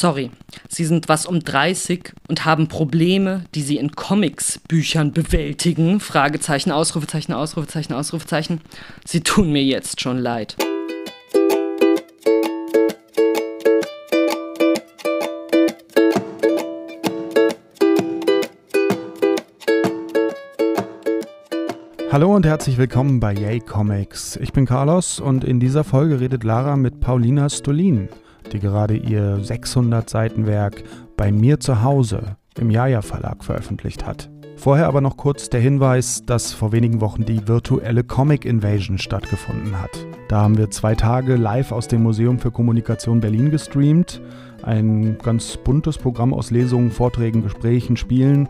Sorry, Sie sind was um 30 und haben Probleme, die Sie in Comics-Büchern bewältigen? Fragezeichen, Ausrufezeichen, Ausrufezeichen, Ausrufezeichen. Sie tun mir jetzt schon leid. Hallo und herzlich willkommen bei Yay Comics. Ich bin Carlos und in dieser Folge redet Lara mit Paulina Stolin die gerade ihr 600 Seiten Werk bei mir zu Hause im Jaja Verlag veröffentlicht hat. Vorher aber noch kurz der Hinweis, dass vor wenigen Wochen die virtuelle Comic Invasion stattgefunden hat. Da haben wir zwei Tage live aus dem Museum für Kommunikation Berlin gestreamt ein ganz buntes Programm aus Lesungen, Vorträgen, Gesprächen, Spielen.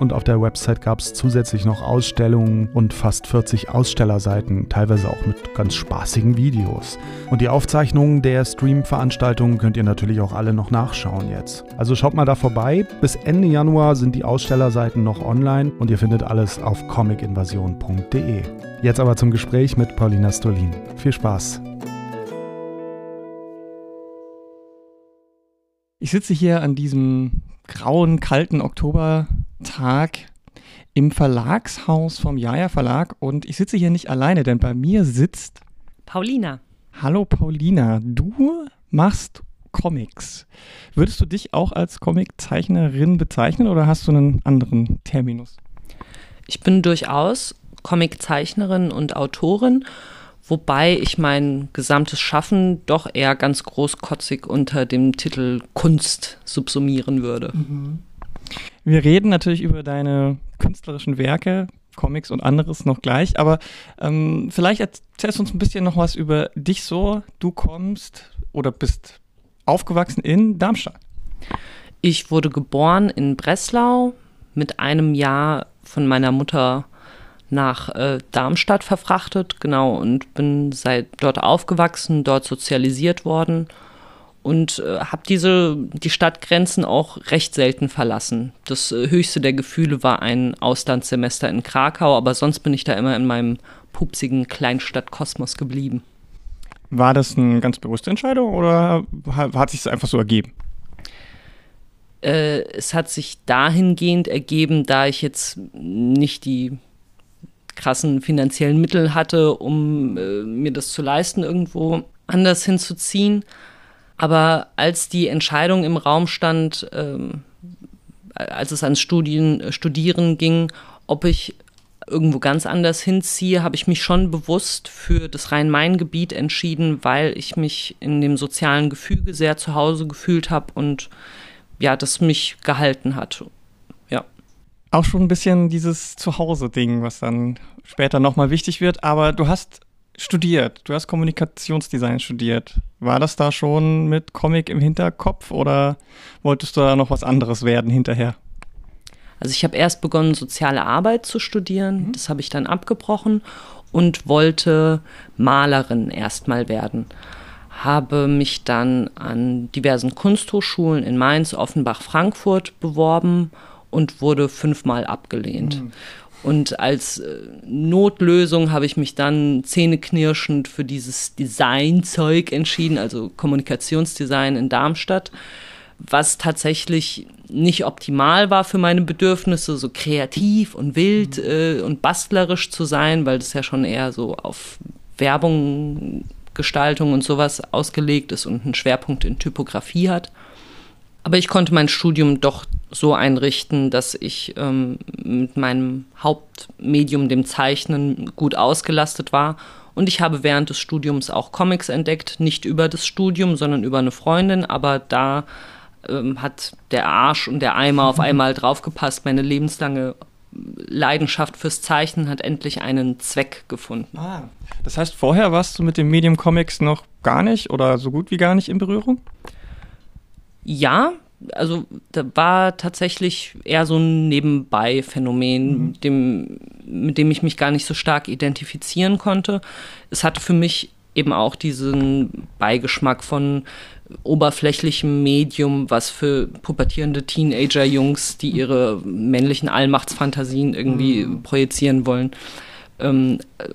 Und auf der Website gab es zusätzlich noch Ausstellungen und fast 40 Ausstellerseiten, teilweise auch mit ganz spaßigen Videos. Und die Aufzeichnungen der Stream-Veranstaltungen könnt ihr natürlich auch alle noch nachschauen jetzt. Also schaut mal da vorbei. Bis Ende Januar sind die Ausstellerseiten noch online und ihr findet alles auf comicinvasion.de. Jetzt aber zum Gespräch mit Paulina Stolin. Viel Spaß! Ich sitze hier an diesem grauen, kalten Oktobertag im Verlagshaus vom Jaja Verlag und ich sitze hier nicht alleine, denn bei mir sitzt Paulina. Hallo Paulina, du machst Comics. Würdest du dich auch als Comiczeichnerin bezeichnen oder hast du einen anderen Terminus? Ich bin durchaus Comiczeichnerin und Autorin wobei ich mein gesamtes Schaffen doch eher ganz großkotzig unter dem Titel Kunst subsumieren würde. Mhm. Wir reden natürlich über deine künstlerischen Werke, Comics und anderes noch gleich, aber ähm, vielleicht erzählst du uns ein bisschen noch was über dich so. Du kommst oder bist aufgewachsen in Darmstadt. Ich wurde geboren in Breslau, mit einem Jahr von meiner Mutter nach äh, Darmstadt verfrachtet, genau, und bin seit dort aufgewachsen, dort sozialisiert worden und äh, habe diese die Stadtgrenzen auch recht selten verlassen. Das äh, höchste der Gefühle war ein Auslandssemester in Krakau, aber sonst bin ich da immer in meinem pupsigen Kleinstadtkosmos geblieben. War das eine ganz bewusste Entscheidung oder hat sich es einfach so ergeben? Äh, es hat sich dahingehend ergeben, da ich jetzt nicht die krassen finanziellen Mittel hatte, um äh, mir das zu leisten, irgendwo anders hinzuziehen. Aber als die Entscheidung im Raum stand, ähm, als es ans Studien, Studieren ging, ob ich irgendwo ganz anders hinziehe, habe ich mich schon bewusst für das Rhein-Main-Gebiet entschieden, weil ich mich in dem sozialen Gefüge sehr zu Hause gefühlt habe und ja, das mich gehalten hat auch schon ein bisschen dieses Zuhause-Ding, was dann später nochmal wichtig wird. Aber du hast studiert, du hast Kommunikationsdesign studiert. War das da schon mit Comic im Hinterkopf oder wolltest du da noch was anderes werden hinterher? Also ich habe erst begonnen, soziale Arbeit zu studieren. Mhm. Das habe ich dann abgebrochen und wollte Malerin erstmal werden. Habe mich dann an diversen Kunsthochschulen in Mainz, Offenbach, Frankfurt beworben und wurde fünfmal abgelehnt. Mhm. Und als äh, Notlösung habe ich mich dann zähneknirschend für dieses Designzeug entschieden, also Kommunikationsdesign in Darmstadt, was tatsächlich nicht optimal war für meine Bedürfnisse, so kreativ und wild mhm. äh, und bastlerisch zu sein, weil das ja schon eher so auf Werbung, Gestaltung und sowas ausgelegt ist und einen Schwerpunkt in Typografie hat. Aber ich konnte mein Studium doch so einrichten, dass ich ähm, mit meinem Hauptmedium, dem Zeichnen, gut ausgelastet war. Und ich habe während des Studiums auch Comics entdeckt, nicht über das Studium, sondern über eine Freundin. Aber da ähm, hat der Arsch und der Eimer auf einmal draufgepasst. Meine lebenslange Leidenschaft fürs Zeichnen hat endlich einen Zweck gefunden. Ah, das heißt, vorher warst du mit dem Medium Comics noch gar nicht oder so gut wie gar nicht in Berührung? Ja, also da war tatsächlich eher so ein Nebenbei-Phänomen, mhm. dem, mit dem ich mich gar nicht so stark identifizieren konnte. Es hatte für mich eben auch diesen Beigeschmack von oberflächlichem Medium, was für pubertierende Teenager-Jungs, die ihre männlichen Allmachtsfantasien irgendwie mhm. projizieren wollen. Ähm, äh,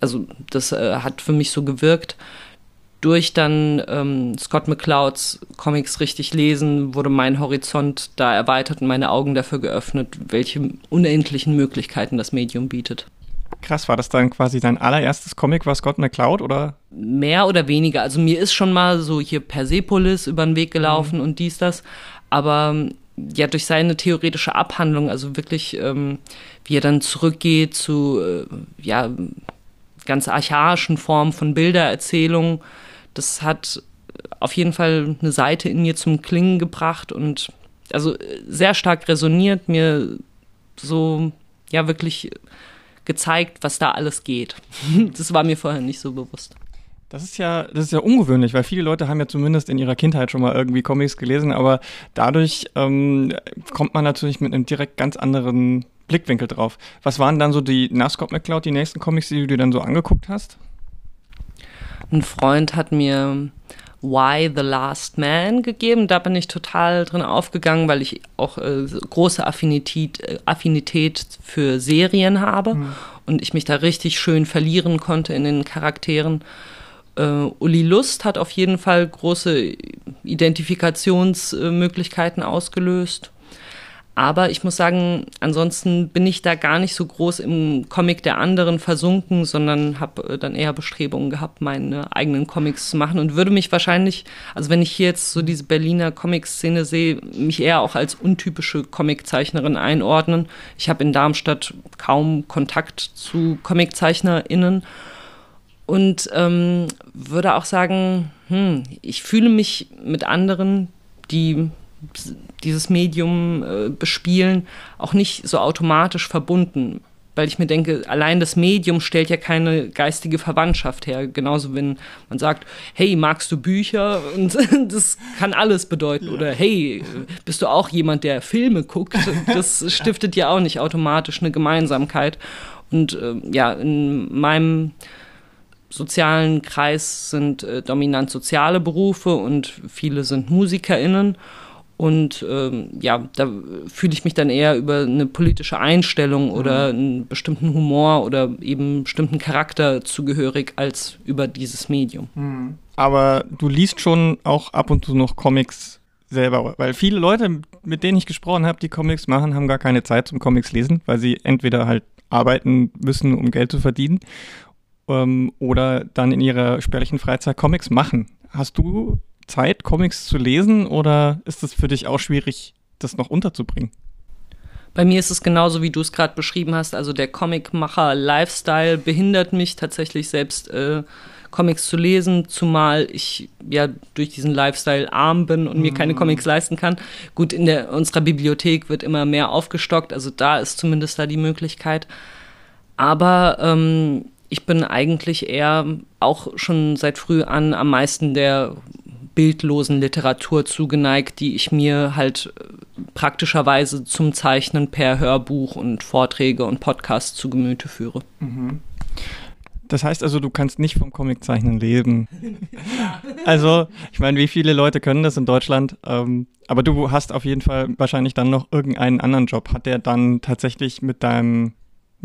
also das äh, hat für mich so gewirkt durch dann ähm, Scott McClouds Comics richtig lesen, wurde mein Horizont da erweitert und meine Augen dafür geöffnet, welche unendlichen Möglichkeiten das Medium bietet. Krass, war das dann quasi dein allererstes Comic, war Scott McCloud, oder? Mehr oder weniger. Also mir ist schon mal so hier Persepolis über den Weg gelaufen mhm. und dies, das. Aber ja, durch seine theoretische Abhandlung, also wirklich, ähm, wie er dann zurückgeht zu, äh, ja, ganz archaischen Formen von Bildererzählung, das hat auf jeden Fall eine Seite in mir zum Klingen gebracht und also sehr stark resoniert, mir so, ja, wirklich gezeigt, was da alles geht. das war mir vorher nicht so bewusst. Das ist ja, das ist ja ungewöhnlich, weil viele Leute haben ja zumindest in ihrer Kindheit schon mal irgendwie Comics gelesen, aber dadurch ähm, kommt man natürlich mit einem direkt ganz anderen Blickwinkel drauf. Was waren dann so die nach Scott McCloud die nächsten Comics, die du dir dann so angeguckt hast? Ein Freund hat mir Why the Last Man gegeben. Da bin ich total drin aufgegangen, weil ich auch äh, große Affinität, äh, Affinität für Serien habe mhm. und ich mich da richtig schön verlieren konnte in den Charakteren. Uh, Uli Lust hat auf jeden Fall große Identifikationsmöglichkeiten ausgelöst. Aber ich muss sagen, ansonsten bin ich da gar nicht so groß im Comic der anderen versunken, sondern habe äh, dann eher Bestrebungen gehabt, meine eigenen Comics zu machen und würde mich wahrscheinlich, also wenn ich hier jetzt so diese Berliner Comic-Szene sehe, mich eher auch als untypische Comiczeichnerin einordnen. Ich habe in Darmstadt kaum Kontakt zu ComiczeichnerInnen und ähm, würde auch sagen, hm, ich fühle mich mit anderen, die dieses Medium äh, bespielen, auch nicht so automatisch verbunden. Weil ich mir denke, allein das Medium stellt ja keine geistige Verwandtschaft her. Genauso, wenn man sagt, hey, magst du Bücher? Und das kann alles bedeuten. Oder hey, bist du auch jemand, der Filme guckt? Das stiftet ja auch nicht automatisch eine Gemeinsamkeit. Und äh, ja, in meinem sozialen Kreis sind äh, dominant soziale Berufe und viele sind MusikerInnen. Und ähm, ja, da fühle ich mich dann eher über eine politische Einstellung oder mhm. einen bestimmten Humor oder eben einen bestimmten Charakter zugehörig als über dieses Medium. Mhm. Aber du liest schon auch ab und zu noch Comics selber, weil viele Leute, mit denen ich gesprochen habe, die Comics machen, haben gar keine Zeit zum Comics lesen, weil sie entweder halt arbeiten müssen, um Geld zu verdienen, ähm, oder dann in ihrer spärlichen Freizeit Comics machen. Hast du Zeit, Comics zu lesen oder ist es für dich auch schwierig, das noch unterzubringen? Bei mir ist es genauso, wie du es gerade beschrieben hast. Also der Comicmacher-Lifestyle behindert mich tatsächlich selbst, äh, Comics zu lesen, zumal ich ja durch diesen Lifestyle arm bin und mir keine mhm. Comics leisten kann. Gut, in der, unserer Bibliothek wird immer mehr aufgestockt, also da ist zumindest da die Möglichkeit. Aber ähm, ich bin eigentlich eher auch schon seit früh an am meisten der bildlosen Literatur zugeneigt, die ich mir halt äh, praktischerweise zum Zeichnen per Hörbuch und Vorträge und Podcast zu Gemüte führe. Mhm. Das heißt also, du kannst nicht vom Comiczeichnen leben. also, ich meine, wie viele Leute können das in Deutschland? Ähm, aber du hast auf jeden Fall wahrscheinlich dann noch irgendeinen anderen Job. Hat der dann tatsächlich mit deinem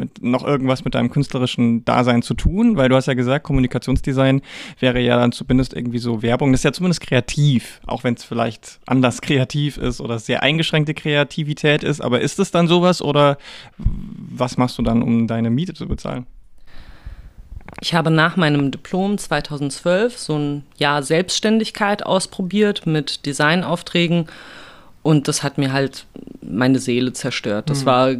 mit noch irgendwas mit deinem künstlerischen Dasein zu tun? Weil du hast ja gesagt, Kommunikationsdesign wäre ja dann zumindest irgendwie so Werbung. Das ist ja zumindest kreativ, auch wenn es vielleicht anders kreativ ist oder sehr eingeschränkte Kreativität ist. Aber ist es dann sowas oder was machst du dann, um deine Miete zu bezahlen? Ich habe nach meinem Diplom 2012 so ein Jahr Selbstständigkeit ausprobiert mit Designaufträgen und das hat mir halt meine Seele zerstört. Das mhm. war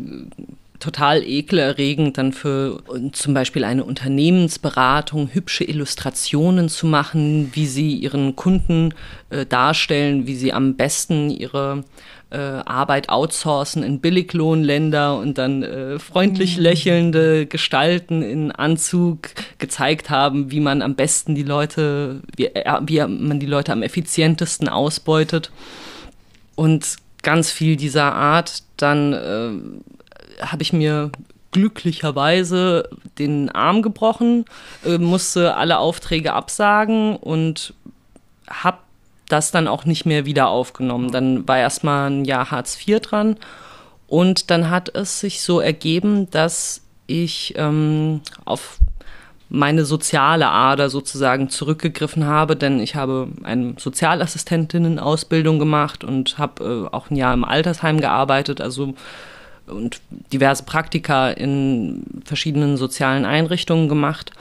total ekelerregend, dann für zum Beispiel eine Unternehmensberatung hübsche Illustrationen zu machen, wie sie ihren Kunden äh, darstellen, wie sie am besten ihre äh, Arbeit outsourcen in Billiglohnländer und dann äh, freundlich mhm. lächelnde Gestalten in Anzug gezeigt haben, wie man am besten die Leute, wie, äh, wie man die Leute am effizientesten ausbeutet. Und ganz viel dieser Art dann äh, habe ich mir glücklicherweise den Arm gebrochen, äh, musste alle Aufträge absagen und habe das dann auch nicht mehr wieder aufgenommen. Dann war erstmal ein Jahr Hartz IV dran und dann hat es sich so ergeben, dass ich ähm, auf meine soziale Ader sozusagen zurückgegriffen habe, denn ich habe eine Sozialassistentinnen-Ausbildung gemacht und habe äh, auch ein Jahr im Altersheim gearbeitet, also und diverse Praktika in verschiedenen sozialen Einrichtungen gemacht.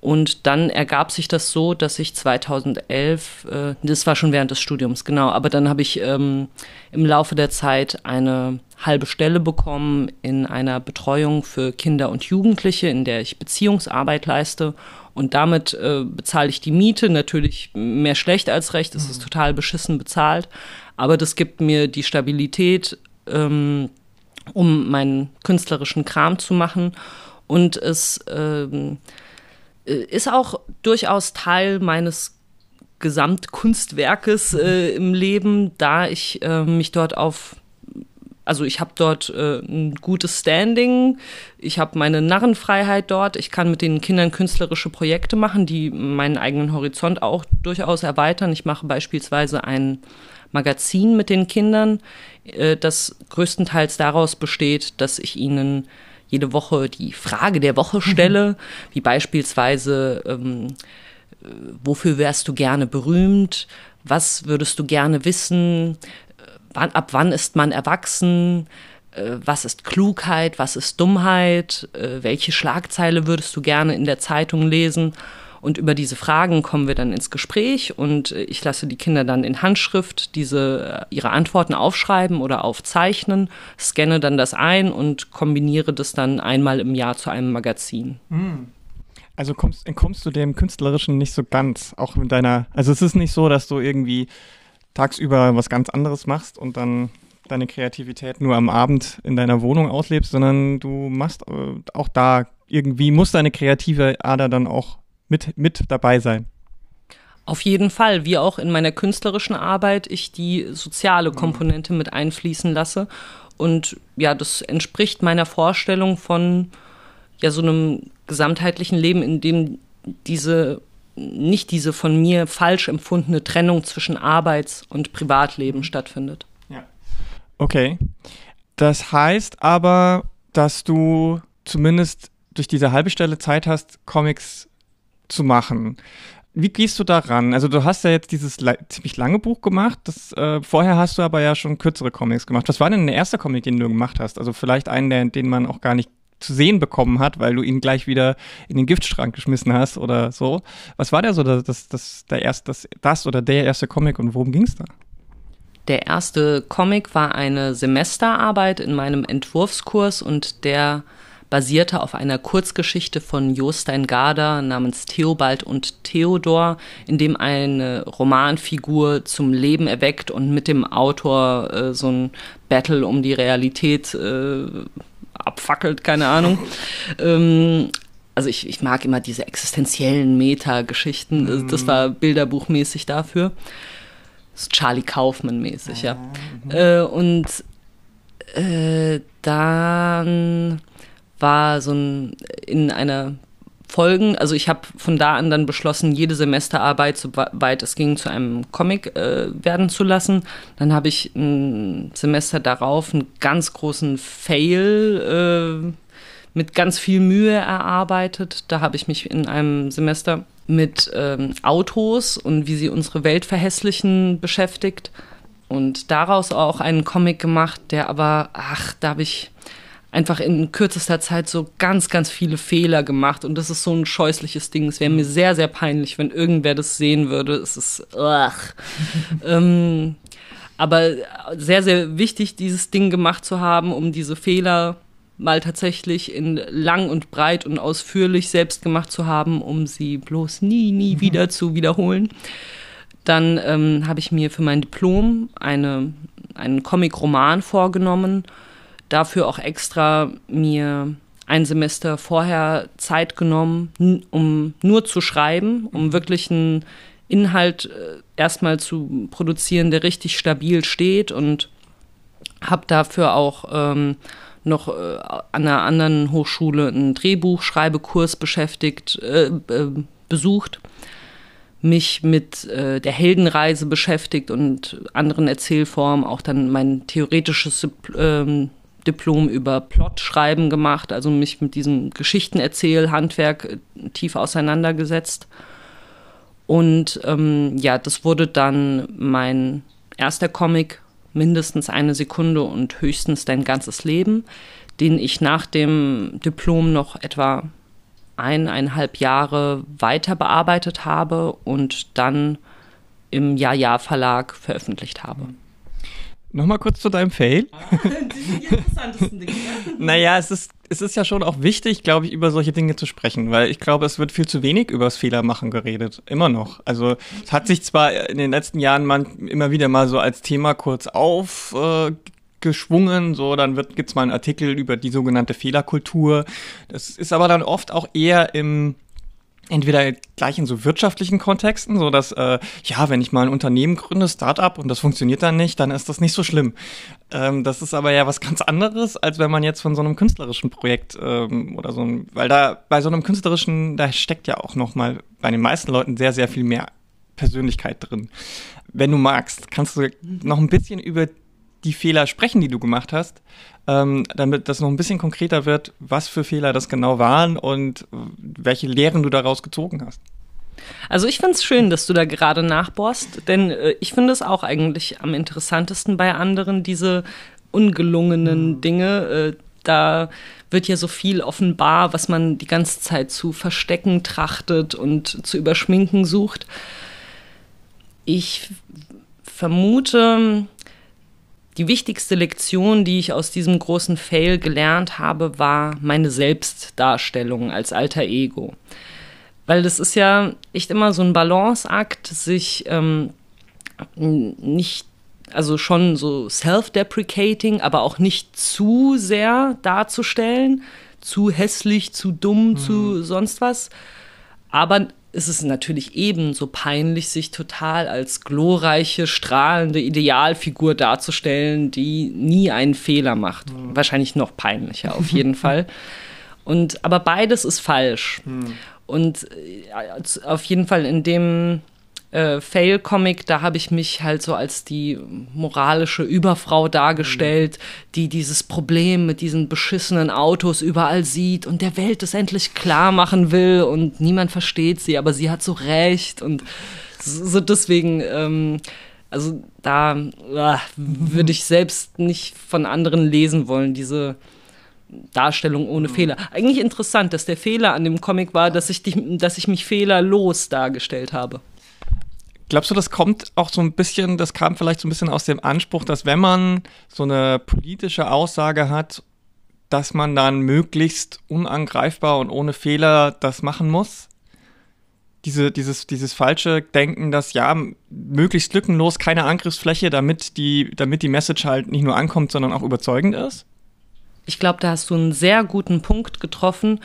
Und dann ergab sich das so, dass ich 2011, äh, das war schon während des Studiums, genau, aber dann habe ich ähm, im Laufe der Zeit eine halbe Stelle bekommen in einer Betreuung für Kinder und Jugendliche, in der ich Beziehungsarbeit leiste. Und damit äh, bezahle ich die Miete, natürlich mehr schlecht als recht, es ist mhm. total beschissen bezahlt, aber das gibt mir die Stabilität, ähm, um meinen künstlerischen Kram zu machen. Und es ähm, äh, ist auch durchaus Teil meines Gesamtkunstwerkes äh, im Leben, da ich äh, mich dort auf also ich habe dort äh, ein gutes Standing, ich habe meine Narrenfreiheit dort, ich kann mit den Kindern künstlerische Projekte machen, die meinen eigenen Horizont auch durchaus erweitern. Ich mache beispielsweise ein Magazin mit den Kindern, äh, das größtenteils daraus besteht, dass ich ihnen jede Woche die Frage der Woche stelle, mhm. wie beispielsweise, ähm, äh, wofür wärst du gerne berühmt? Was würdest du gerne wissen? Äh, wann, ab wann ist man erwachsen? Was ist Klugheit? Was ist Dummheit? Welche Schlagzeile würdest du gerne in der Zeitung lesen? Und über diese Fragen kommen wir dann ins Gespräch und äh, ich lasse die Kinder dann in Handschrift diese, äh, ihre Antworten aufschreiben oder aufzeichnen, scanne dann das ein und kombiniere das dann einmal im Jahr zu einem Magazin. Hm. Also kommst, entkommst du dem Künstlerischen nicht so ganz, auch mit deiner, also es ist nicht so, dass du irgendwie tagsüber was ganz anderes machst und dann deine Kreativität nur am Abend in deiner Wohnung auslebst, sondern du machst äh, auch da irgendwie, muss deine kreative Ader dann auch mit, mit dabei sein. Auf jeden Fall, wie auch in meiner künstlerischen Arbeit, ich die soziale Komponente mit einfließen lasse. Und ja, das entspricht meiner Vorstellung von ja so einem gesamtheitlichen Leben, in dem diese nicht diese von mir falsch empfundene Trennung zwischen Arbeits- und Privatleben stattfindet. Ja. Okay. Das heißt aber, dass du zumindest durch diese halbe Stelle Zeit hast, Comics zu machen. Wie gehst du daran? Also du hast ja jetzt dieses ziemlich lange Buch gemacht. Das, äh, vorher hast du aber ja schon kürzere Comics gemacht. Was war denn der erste Comic, den du gemacht hast? Also vielleicht einen, der, den man auch gar nicht zu sehen bekommen hat, weil du ihn gleich wieder in den Giftschrank geschmissen hast oder so. Was war der so, das, das, der erst, das, das oder der erste Comic und worum ging es da? Der erste Comic war eine Semesterarbeit in meinem Entwurfskurs und der basierte auf einer Kurzgeschichte von Jostein Garda namens Theobald und Theodor, in dem eine Romanfigur zum Leben erweckt und mit dem Autor äh, so ein Battle um die Realität äh, abfackelt, keine Ahnung. ähm, also ich, ich mag immer diese existenziellen Meta-Geschichten. Mhm. Das war bilderbuchmäßig dafür. Das ist Charlie Kaufman-mäßig, ja. Mhm. Äh, und äh, dann war so ein in einer Folgen, also ich habe von da an dann beschlossen, jede Semesterarbeit, soweit es ging, zu einem Comic äh, werden zu lassen. Dann habe ich ein Semester darauf einen ganz großen Fail äh, mit ganz viel Mühe erarbeitet. Da habe ich mich in einem Semester mit ähm, Autos und wie sie unsere Welt verhässlichen beschäftigt und daraus auch einen Comic gemacht, der aber, ach, da habe ich einfach in kürzester Zeit so ganz, ganz viele Fehler gemacht und das ist so ein scheußliches Ding. Es wäre mir sehr, sehr peinlich, wenn irgendwer das sehen würde. Es ist, ach. ähm, aber sehr, sehr wichtig, dieses Ding gemacht zu haben, um diese Fehler mal tatsächlich in lang und breit und ausführlich selbst gemacht zu haben, um sie bloß nie, nie mhm. wieder zu wiederholen. Dann ähm, habe ich mir für mein Diplom eine, einen Comic-Roman vorgenommen dafür auch extra mir ein Semester vorher Zeit genommen, um nur zu schreiben, um mhm. wirklich einen Inhalt äh, erstmal zu produzieren, der richtig stabil steht und habe dafür auch ähm, noch äh, an einer anderen Hochschule einen Drehbuchschreibekurs beschäftigt, äh, äh, besucht, mich mit äh, der Heldenreise beschäftigt und anderen Erzählformen, auch dann mein theoretisches ähm, Diplom über Plotschreiben gemacht, also mich mit diesem Geschichtenerzähl-Handwerk äh, tief auseinandergesetzt. Und ähm, ja, das wurde dann mein erster Comic, mindestens eine Sekunde und höchstens dein ganzes Leben, den ich nach dem Diplom noch etwa eineinhalb Jahre weiter bearbeitet habe und dann im Ja-Ja-Verlag veröffentlicht habe. Nochmal kurz zu deinem Fail. die interessantesten Dinge. naja, es ist, es ist ja schon auch wichtig, glaube ich, über solche Dinge zu sprechen, weil ich glaube, es wird viel zu wenig über das Fehlermachen geredet. Immer noch. Also es hat sich zwar in den letzten Jahren man immer wieder mal so als Thema kurz aufgeschwungen, äh, so dann wird, gibt's mal einen Artikel über die sogenannte Fehlerkultur. Das ist aber dann oft auch eher im entweder gleich in so wirtschaftlichen Kontexten, so dass äh, ja, wenn ich mal ein Unternehmen gründe, Startup und das funktioniert dann nicht, dann ist das nicht so schlimm. Ähm, das ist aber ja was ganz anderes, als wenn man jetzt von so einem künstlerischen Projekt ähm, oder so, einem, weil da bei so einem künstlerischen, da steckt ja auch noch mal bei den meisten Leuten sehr sehr viel mehr Persönlichkeit drin. Wenn du magst, kannst du noch ein bisschen über die Fehler sprechen, die du gemacht hast, ähm, damit das noch ein bisschen konkreter wird, was für Fehler das genau waren und welche Lehren du daraus gezogen hast. Also ich finde es schön, dass du da gerade nachbohrst, denn äh, ich finde es auch eigentlich am interessantesten bei anderen, diese ungelungenen mhm. Dinge. Äh, da wird ja so viel offenbar, was man die ganze Zeit zu verstecken trachtet und zu überschminken sucht. Ich vermute, die wichtigste Lektion, die ich aus diesem großen Fail gelernt habe, war meine Selbstdarstellung als alter Ego. Weil das ist ja echt immer so ein Balanceakt, sich ähm, nicht, also schon so self-deprecating, aber auch nicht zu sehr darzustellen, zu hässlich, zu dumm, mhm. zu sonst was, aber ist es natürlich ebenso peinlich, sich total als glorreiche, strahlende Idealfigur darzustellen, die nie einen Fehler macht. Mhm. Wahrscheinlich noch peinlicher, auf jeden Fall. Und, aber beides ist falsch. Mhm. Und äh, auf jeden Fall in dem äh, Fail-Comic, da habe ich mich halt so als die moralische Überfrau dargestellt, mhm. die dieses Problem mit diesen beschissenen Autos überall sieht und der Welt es endlich klar machen will und niemand versteht sie, aber sie hat so recht und so deswegen, ähm, also da äh, würde ich selbst nicht von anderen lesen wollen, diese Darstellung ohne mhm. Fehler. Eigentlich interessant, dass der Fehler an dem Comic war, dass ich, die, dass ich mich fehlerlos dargestellt habe. Glaubst du, das kommt auch so ein bisschen, das kam vielleicht so ein bisschen aus dem Anspruch, dass wenn man so eine politische Aussage hat, dass man dann möglichst unangreifbar und ohne Fehler das machen muss? Diese, dieses, dieses falsche Denken, dass ja, möglichst lückenlos keine Angriffsfläche, damit die, damit die Message halt nicht nur ankommt, sondern auch überzeugend ist? Ich glaube, da hast du einen sehr guten Punkt getroffen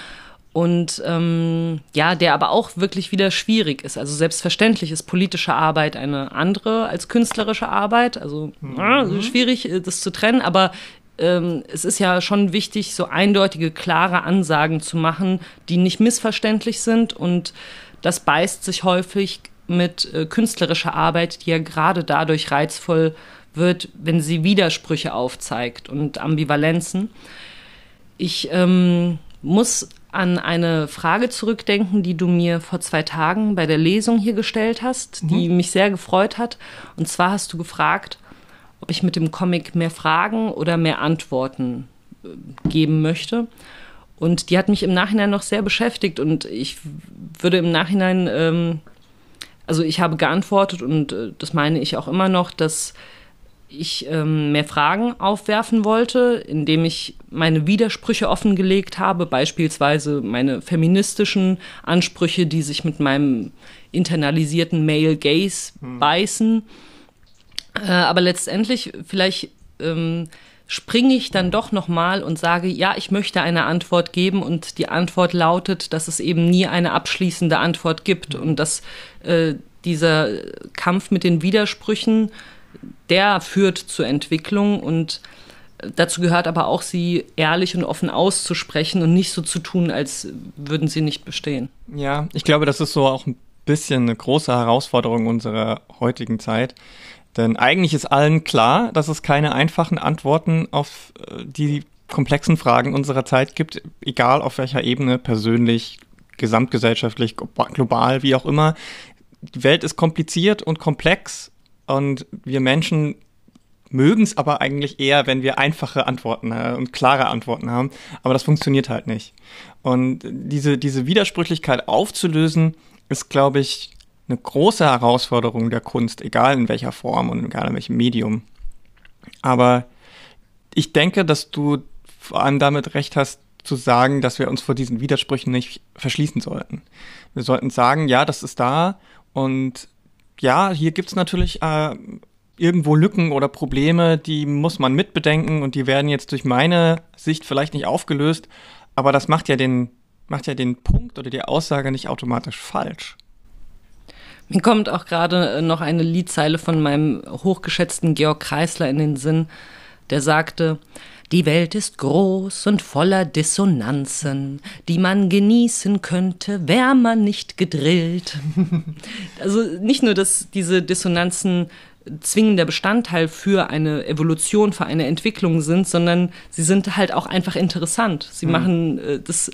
und ähm, ja, der aber auch wirklich wieder schwierig ist. Also selbstverständlich ist politische Arbeit eine andere als künstlerische Arbeit. Also mhm. schwierig, äh, das zu trennen, aber ähm, es ist ja schon wichtig, so eindeutige, klare Ansagen zu machen, die nicht missverständlich sind. Und das beißt sich häufig mit äh, künstlerischer Arbeit, die ja gerade dadurch reizvoll wird, wenn sie Widersprüche aufzeigt und Ambivalenzen. Ich ähm, muss an eine Frage zurückdenken, die du mir vor zwei Tagen bei der Lesung hier gestellt hast, mhm. die mich sehr gefreut hat. Und zwar hast du gefragt, ob ich mit dem Comic mehr Fragen oder mehr Antworten äh, geben möchte. Und die hat mich im Nachhinein noch sehr beschäftigt und ich würde im Nachhinein, ähm, also ich habe geantwortet und äh, das meine ich auch immer noch, dass ich ähm, mehr Fragen aufwerfen wollte, indem ich meine Widersprüche offengelegt habe, beispielsweise meine feministischen Ansprüche, die sich mit meinem internalisierten Male Gaze hm. beißen. Äh, aber letztendlich vielleicht ähm, springe ich dann doch nochmal und sage, ja, ich möchte eine Antwort geben und die Antwort lautet, dass es eben nie eine abschließende Antwort gibt hm. und dass äh, dieser Kampf mit den Widersprüchen der führt zur Entwicklung und dazu gehört aber auch, sie ehrlich und offen auszusprechen und nicht so zu tun, als würden sie nicht bestehen. Ja, ich glaube, das ist so auch ein bisschen eine große Herausforderung unserer heutigen Zeit. Denn eigentlich ist allen klar, dass es keine einfachen Antworten auf äh, die komplexen Fragen unserer Zeit gibt, egal auf welcher Ebene, persönlich, gesamtgesellschaftlich, global, wie auch immer. Die Welt ist kompliziert und komplex und wir Menschen mögen es aber eigentlich eher, wenn wir einfache Antworten äh, und klare Antworten haben. Aber das funktioniert halt nicht. Und diese, diese Widersprüchlichkeit aufzulösen, ist, glaube ich, eine große Herausforderung der Kunst, egal in welcher Form und egal in welchem Medium. Aber ich denke, dass du vor allem damit recht hast, zu sagen, dass wir uns vor diesen Widersprüchen nicht verschließen sollten. Wir sollten sagen, ja, das ist da und ja, hier gibt es natürlich äh, irgendwo Lücken oder Probleme, die muss man mitbedenken und die werden jetzt durch meine Sicht vielleicht nicht aufgelöst, aber das macht ja den, macht ja den Punkt oder die Aussage nicht automatisch falsch. Mir kommt auch gerade noch eine Liedzeile von meinem hochgeschätzten Georg Kreisler in den Sinn, der sagte, die Welt ist groß und voller Dissonanzen, die man genießen könnte, wär man nicht gedrillt. also nicht nur, dass diese Dissonanzen zwingender Bestandteil für eine Evolution, für eine Entwicklung sind, sondern sie sind halt auch einfach interessant. Sie mhm. machen äh, das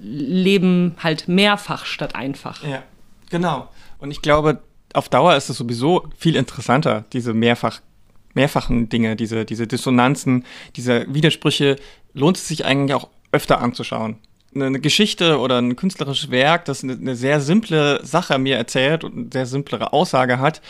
Leben halt mehrfach statt einfach. Ja, genau. Und ich glaube, auf Dauer ist es sowieso viel interessanter, diese mehrfach mehrfachen Dinge, diese, diese Dissonanzen, diese Widersprüche, lohnt es sich eigentlich auch öfter anzuschauen. Eine Geschichte oder ein künstlerisches Werk, das eine, sehr simple Sache mir erzählt und eine sehr simplere Aussage hat,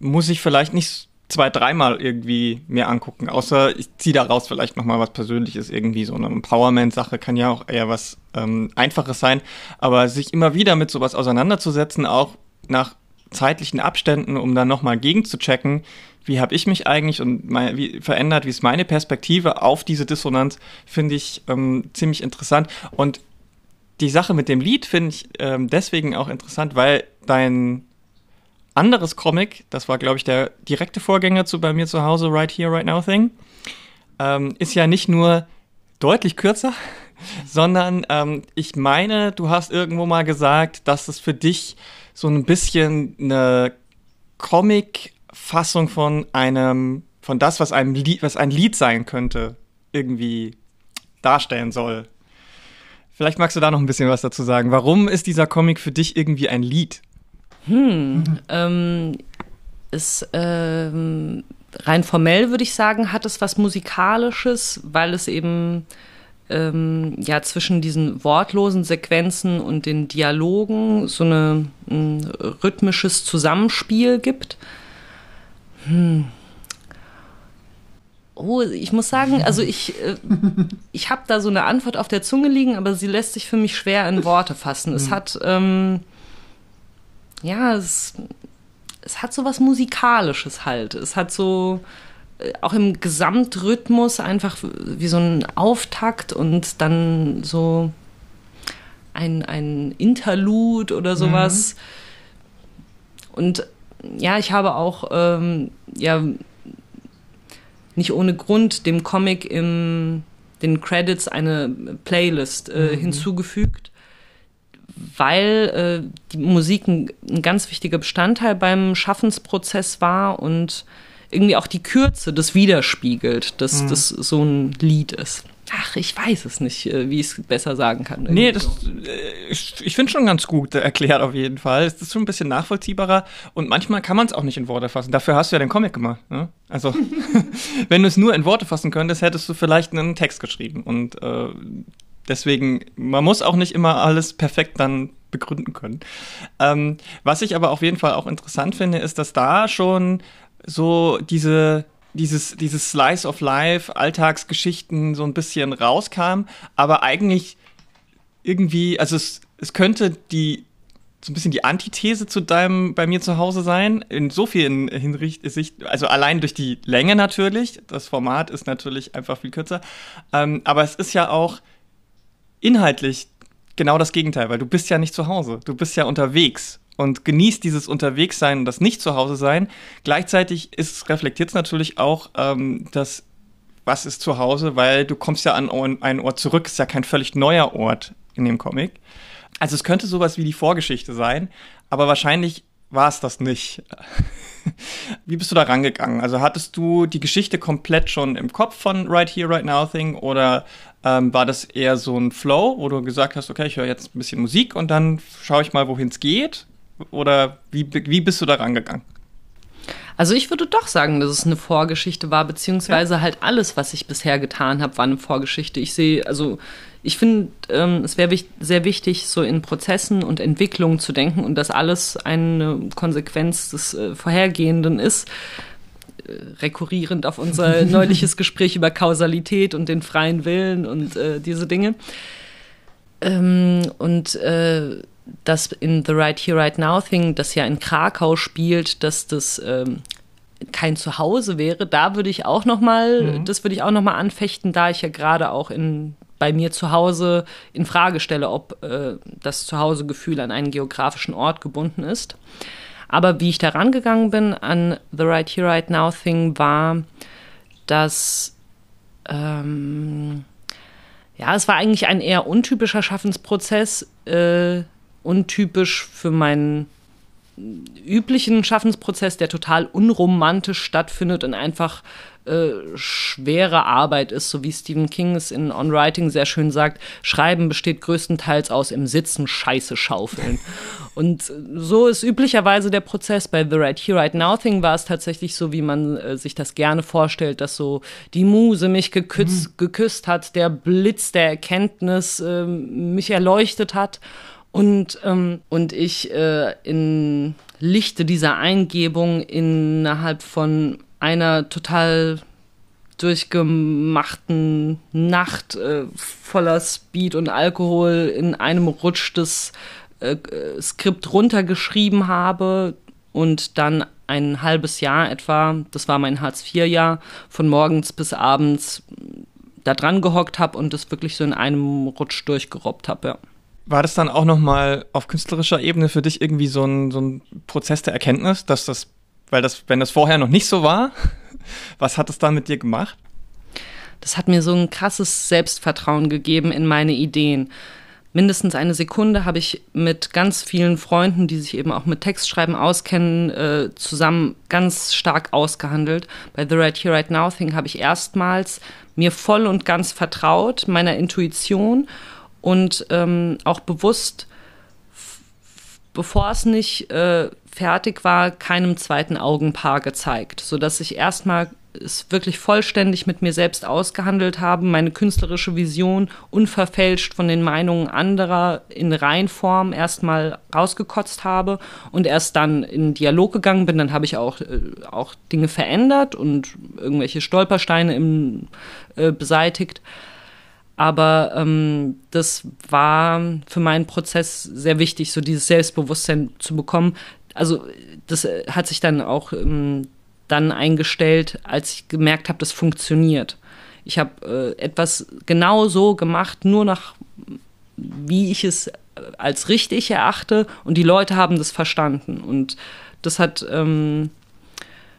muss ich vielleicht nicht zwei, dreimal irgendwie mir angucken, außer ich ziehe daraus vielleicht nochmal was Persönliches, irgendwie so eine Empowerment-Sache kann ja auch eher was ähm, Einfaches sein, aber sich immer wieder mit sowas auseinanderzusetzen, auch nach zeitlichen Abständen, um dann nochmal gegenzuchecken, wie habe ich mich eigentlich und mein, wie verändert, wie ist meine Perspektive auf diese Dissonanz, finde ich ähm, ziemlich interessant. Und die Sache mit dem Lied finde ich ähm, deswegen auch interessant, weil dein anderes Comic, das war, glaube ich, der direkte Vorgänger zu bei mir zu Hause, Right Here, Right Now Thing, ähm, ist ja nicht nur deutlich kürzer, sondern ähm, ich meine, du hast irgendwo mal gesagt, dass es für dich so ein bisschen eine Comic Fassung von einem, von das, was, einem Lied, was ein Lied sein könnte, irgendwie darstellen soll. Vielleicht magst du da noch ein bisschen was dazu sagen. Warum ist dieser Comic für dich irgendwie ein Lied? Hm, ähm, ist ähm, rein formell würde ich sagen, hat es was Musikalisches, weil es eben ähm, ja zwischen diesen wortlosen Sequenzen und den Dialogen so eine, ein rhythmisches Zusammenspiel gibt. Hm. Oh, ich muss sagen, also ich, äh, ich habe da so eine Antwort auf der Zunge liegen, aber sie lässt sich für mich schwer in Worte fassen. Es hm. hat, ähm, ja, es, es hat so was Musikalisches halt. Es hat so, äh, auch im Gesamtrhythmus einfach wie so ein Auftakt und dann so ein, ein Interlude oder sowas. Mhm. Und ja, ich habe auch ähm, ja nicht ohne Grund dem Comic in den Credits eine Playlist äh, mhm. hinzugefügt, weil äh, die Musik ein, ein, ganz wichtiger Bestandteil beim Schaffensprozess war und irgendwie auch die Kürze das widerspiegelt, dass mhm. das so ein Lied ist. Ach, ich weiß es nicht, äh, wie ich es besser sagen kann. Nee, das, äh, ich, ich finde schon ganz gut erklärt auf jeden Fall. Es ist schon ein bisschen nachvollziehbarer und manchmal kann man es auch nicht in Worte fassen. Dafür hast du ja den Comic gemacht. Ne? Also, wenn du es nur in Worte fassen könntest, hättest du vielleicht einen Text geschrieben. Und äh, deswegen, man muss auch nicht immer alles perfekt dann begründen können. Ähm, was ich aber auf jeden Fall auch interessant finde, ist, dass da schon so diese dieses, dieses Slice of Life, Alltagsgeschichten so ein bisschen rauskam, aber eigentlich irgendwie, also es, es könnte die so ein bisschen die Antithese zu deinem bei mir zu Hause sein, in so vielen Hinsicht, also allein durch die Länge natürlich, das Format ist natürlich einfach viel kürzer, ähm, aber es ist ja auch inhaltlich genau das Gegenteil, weil du bist ja nicht zu Hause, du bist ja unterwegs und genießt dieses Unterwegssein und das nicht zu Hause sein. Gleichzeitig reflektiert es natürlich auch ähm, das, was ist zu Hause, weil du kommst ja an einen Ort zurück, ist ja kein völlig neuer Ort in dem Comic. Also es könnte sowas wie die Vorgeschichte sein, aber wahrscheinlich war es das nicht. Wie bist du da rangegangen? Also hattest du die Geschichte komplett schon im Kopf von Right Here, Right Now Thing oder ähm, war das eher so ein Flow, wo du gesagt hast, okay, ich höre jetzt ein bisschen Musik und dann schaue ich mal, wohin es geht? Oder wie, wie bist du da rangegangen? Also ich würde doch sagen, dass es eine Vorgeschichte war, beziehungsweise ja. halt alles, was ich bisher getan habe, war eine Vorgeschichte. Ich sehe, also ich finde, ähm, es wäre wich sehr wichtig, so in Prozessen und Entwicklungen zu denken und dass alles eine Konsequenz des äh, Vorhergehenden ist. Äh, rekurrierend auf unser neuliches Gespräch über Kausalität und den freien Willen und äh, diese Dinge. Ähm, und äh, das in The Right Here, Right Now Thing, das ja in Krakau spielt, dass das ähm, kein Zuhause wäre, da würde ich auch noch mal, mhm. das würde ich auch noch mal anfechten, da ich ja gerade auch in bei mir zu Hause in Frage stelle, ob äh, das Zuhausegefühl an einen geografischen Ort gebunden ist. Aber wie ich da rangegangen bin an The Right Here, Right Now Thing, war, dass ähm, ja, es war eigentlich ein eher untypischer Schaffensprozess, äh, untypisch für meinen üblichen Schaffensprozess, der total unromantisch stattfindet und einfach äh, schwere Arbeit ist, so wie Stephen King es in On Writing sehr schön sagt. Schreiben besteht größtenteils aus im Sitzen Scheiße schaufeln. und so ist üblicherweise der Prozess. Bei The Right Here, Right Now Thing war es tatsächlich so, wie man äh, sich das gerne vorstellt, dass so die Muse mich geküsst, mhm. geküsst hat, der Blitz der Erkenntnis äh, mich erleuchtet hat und, ähm, und ich äh, in Lichte dieser Eingebung innerhalb von einer total durchgemachten Nacht äh, voller Speed und Alkohol in einem Rutsch das äh, Skript runtergeschrieben habe und dann ein halbes Jahr etwa, das war mein Hartz-IV-Jahr, von morgens bis abends da dran gehockt habe und das wirklich so in einem Rutsch durchgerobbt habe, ja. War das dann auch nochmal auf künstlerischer Ebene für dich irgendwie so ein, so ein Prozess der Erkenntnis, dass das, weil das, wenn das vorher noch nicht so war, was hat es dann mit dir gemacht? Das hat mir so ein krasses Selbstvertrauen gegeben in meine Ideen. Mindestens eine Sekunde habe ich mit ganz vielen Freunden, die sich eben auch mit Textschreiben auskennen, äh, zusammen ganz stark ausgehandelt. Bei The Right Here, Right Now Thing habe ich erstmals mir voll und ganz vertraut, meiner Intuition und ähm, auch bewusst, bevor es nicht äh, fertig war, keinem zweiten Augenpaar gezeigt, sodass ich erstmal es wirklich vollständig mit mir selbst ausgehandelt habe, meine künstlerische Vision unverfälscht von den Meinungen anderer in Reinform erstmal rausgekotzt habe und erst dann in Dialog gegangen bin. Dann habe ich auch, äh, auch Dinge verändert und irgendwelche Stolpersteine im, äh, beseitigt. Aber ähm, das war für meinen Prozess sehr wichtig, so dieses Selbstbewusstsein zu bekommen. Also das äh, hat sich dann auch ähm, dann eingestellt, als ich gemerkt habe, das funktioniert. Ich habe äh, etwas genau so gemacht, nur nach wie ich es als richtig erachte und die Leute haben das verstanden und das hat ähm,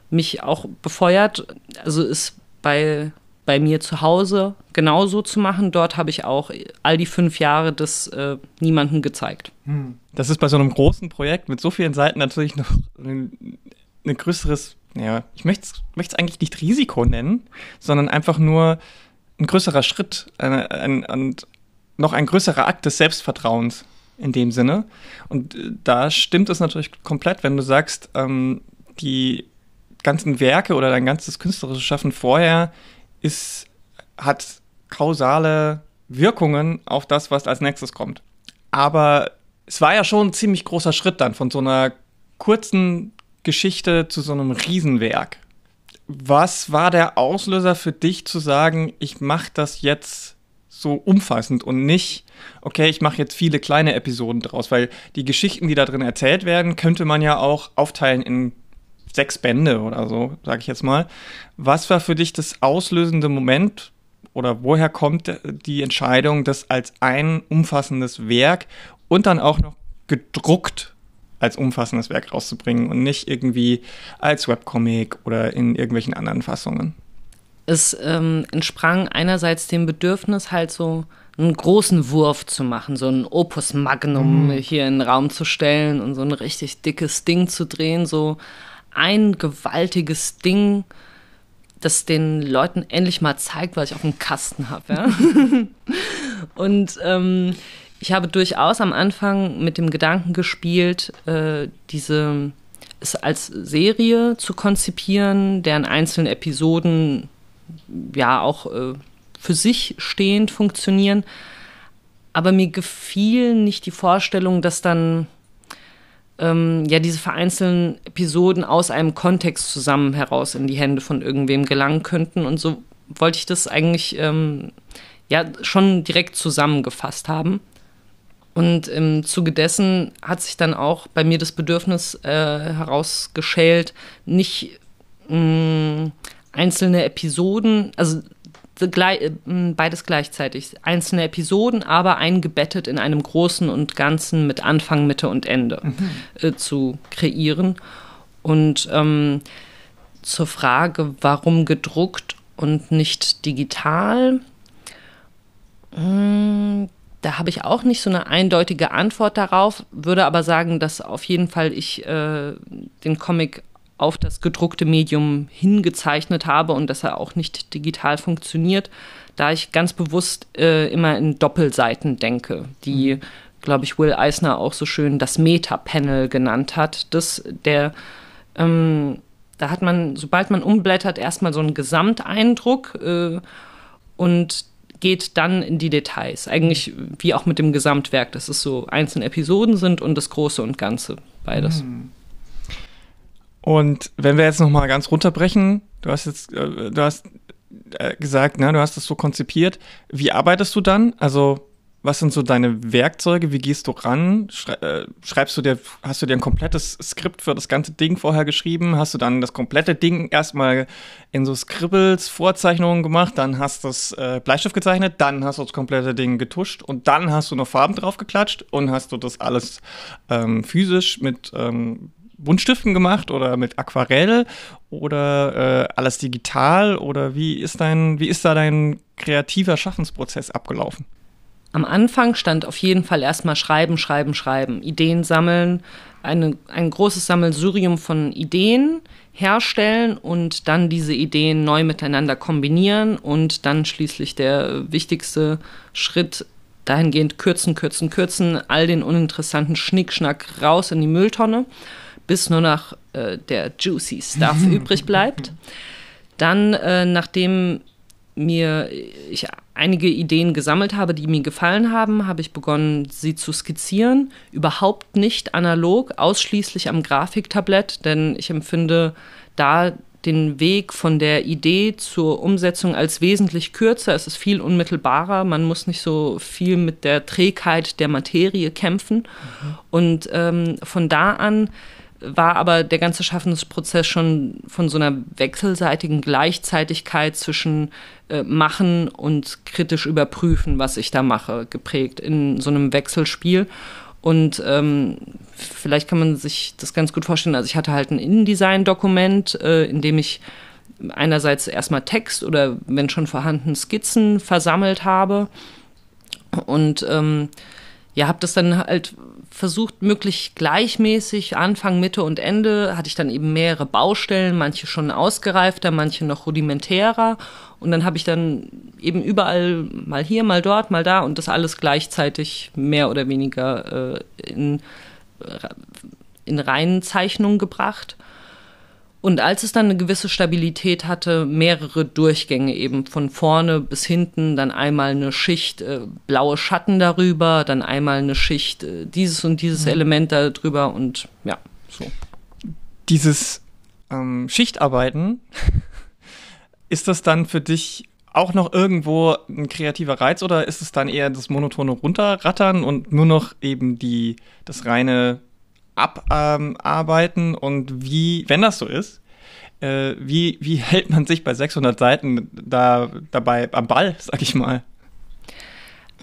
mich auch befeuert. Also ist bei bei mir zu Hause genauso zu machen. Dort habe ich auch all die fünf Jahre das äh, niemandem gezeigt. Hm. Das ist bei so einem großen Projekt mit so vielen Seiten natürlich noch ein, ein größeres, ja, ich möchte es eigentlich nicht Risiko nennen, sondern einfach nur ein größerer Schritt ein, ein, ein, noch ein größerer Akt des Selbstvertrauens in dem Sinne. Und äh, da stimmt es natürlich komplett, wenn du sagst, ähm, die ganzen Werke oder dein ganzes künstlerisches Schaffen vorher ist, hat kausale Wirkungen auf das, was als nächstes kommt. Aber es war ja schon ein ziemlich großer Schritt dann von so einer kurzen Geschichte zu so einem Riesenwerk. Was war der Auslöser für dich zu sagen, ich mache das jetzt so umfassend und nicht, okay, ich mache jetzt viele kleine Episoden draus, weil die Geschichten, die da drin erzählt werden, könnte man ja auch aufteilen in sechs Bände oder so, sage ich jetzt mal. Was war für dich das auslösende Moment oder woher kommt die Entscheidung, das als ein umfassendes Werk und dann auch noch gedruckt als umfassendes Werk rauszubringen und nicht irgendwie als Webcomic oder in irgendwelchen anderen Fassungen? Es ähm, entsprang einerseits dem Bedürfnis, halt so einen großen Wurf zu machen, so ein Opus Magnum mhm. hier in den Raum zu stellen und so ein richtig dickes Ding zu drehen, so ein gewaltiges Ding, das den Leuten endlich mal zeigt, was ich auf dem Kasten habe. Ja? und ähm, ich habe durchaus am Anfang mit dem Gedanken gespielt, äh, diese es als Serie zu konzipieren, deren einzelne Episoden ja auch äh, für sich stehend funktionieren. Aber mir gefiel nicht die Vorstellung, dass dann ähm, ja diese vereinzelten Episoden aus einem Kontext zusammen heraus in die Hände von irgendwem gelangen könnten. Und so wollte ich das eigentlich ähm, ja schon direkt zusammengefasst haben. Und im Zuge dessen hat sich dann auch bei mir das Bedürfnis äh, herausgeschält, nicht mh, mm, einzelne Episoden, also beides gleichzeitig, einzelne Episoden, aber eingebettet in einem großen und Ganzen mit Anfang, Mitte und Ende mhm. äh, zu kreieren. Und ähm, zur Frage, warum gedruckt und nicht digital, mh, hm, da habe ich auch nicht so eine eindeutige Antwort darauf, würde aber sagen, dass auf jeden Fall ich äh, den Comic auf das gedruckte Medium hingezeichnet habe und dass er auch nicht digital funktioniert, da ich ganz bewusst äh, immer in Doppelseiten denke, die, glaube ich, Will Eisner auch so schön das Meta-Panel genannt hat. Das, der, ähm, da hat man, sobald man umblättert, erstmal so einen Gesamteindruck äh, und geht dann in die Details. Eigentlich wie auch mit dem Gesamtwerk, dass es so einzelne Episoden sind und das Große und Ganze, beides. Mhm. Und wenn wir jetzt nochmal ganz runterbrechen, du hast jetzt, äh, du hast äh, gesagt, ne, du hast das so konzipiert. Wie arbeitest du dann? Also was sind so deine Werkzeuge? Wie gehst du ran? Äh, schreibst du dir, hast du dir ein komplettes Skript für das ganze Ding vorher geschrieben? Hast du dann das komplette Ding erstmal in so Scribbles, Vorzeichnungen gemacht? Dann hast du das Bleistift gezeichnet, dann hast du das komplette Ding getuscht und dann hast du noch Farben drauf geklatscht und hast du das alles ähm, physisch mit ähm, Buntstiften gemacht oder mit Aquarell oder äh, alles digital oder wie ist dein, wie ist da dein kreativer Schaffensprozess abgelaufen? Am Anfang stand auf jeden Fall erstmal Schreiben, Schreiben, Schreiben, Ideen sammeln, eine, ein großes Sammelsurium von Ideen herstellen und dann diese Ideen neu miteinander kombinieren und dann schließlich der wichtigste Schritt dahingehend kürzen, kürzen, kürzen, all den uninteressanten Schnickschnack raus in die Mülltonne, bis nur noch äh, der juicy Stuff übrig bleibt. Dann, äh, nachdem mir ich einige Ideen gesammelt habe, die mir gefallen haben, habe ich begonnen, sie zu skizzieren. Überhaupt nicht analog, ausschließlich am Grafiktablett, denn ich empfinde da den Weg von der Idee zur Umsetzung als wesentlich kürzer. Es ist viel unmittelbarer. Man muss nicht so viel mit der Trägheit der Materie kämpfen. Mhm. Und ähm, von da an war aber der ganze Schaffensprozess schon von so einer wechselseitigen Gleichzeitigkeit zwischen äh, Machen und kritisch überprüfen, was ich da mache, geprägt in so einem Wechselspiel. Und ähm, vielleicht kann man sich das ganz gut vorstellen. Also ich hatte halt ein InDesign-Dokument, äh, in dem ich einerseits erstmal Text oder wenn schon vorhanden Skizzen versammelt habe und ähm, ja, habe das dann halt versucht, möglichst gleichmäßig, Anfang, Mitte und Ende, hatte ich dann eben mehrere Baustellen, manche schon ausgereifter, manche noch rudimentärer. Und dann habe ich dann eben überall mal hier, mal dort, mal da und das alles gleichzeitig mehr oder weniger äh, in, äh, in reinen Zeichnungen gebracht. Und als es dann eine gewisse Stabilität hatte, mehrere Durchgänge eben von vorne bis hinten, dann einmal eine Schicht äh, blaue Schatten darüber, dann einmal eine Schicht äh, dieses und dieses mhm. Element darüber und ja, so. Dieses ähm, Schichtarbeiten, ist das dann für dich auch noch irgendwo ein kreativer Reiz oder ist es dann eher das monotone Runterrattern und nur noch eben die, das reine abarbeiten und wie, wenn das so ist, äh, wie, wie hält man sich bei 600 Seiten da dabei am Ball, sag ich mal?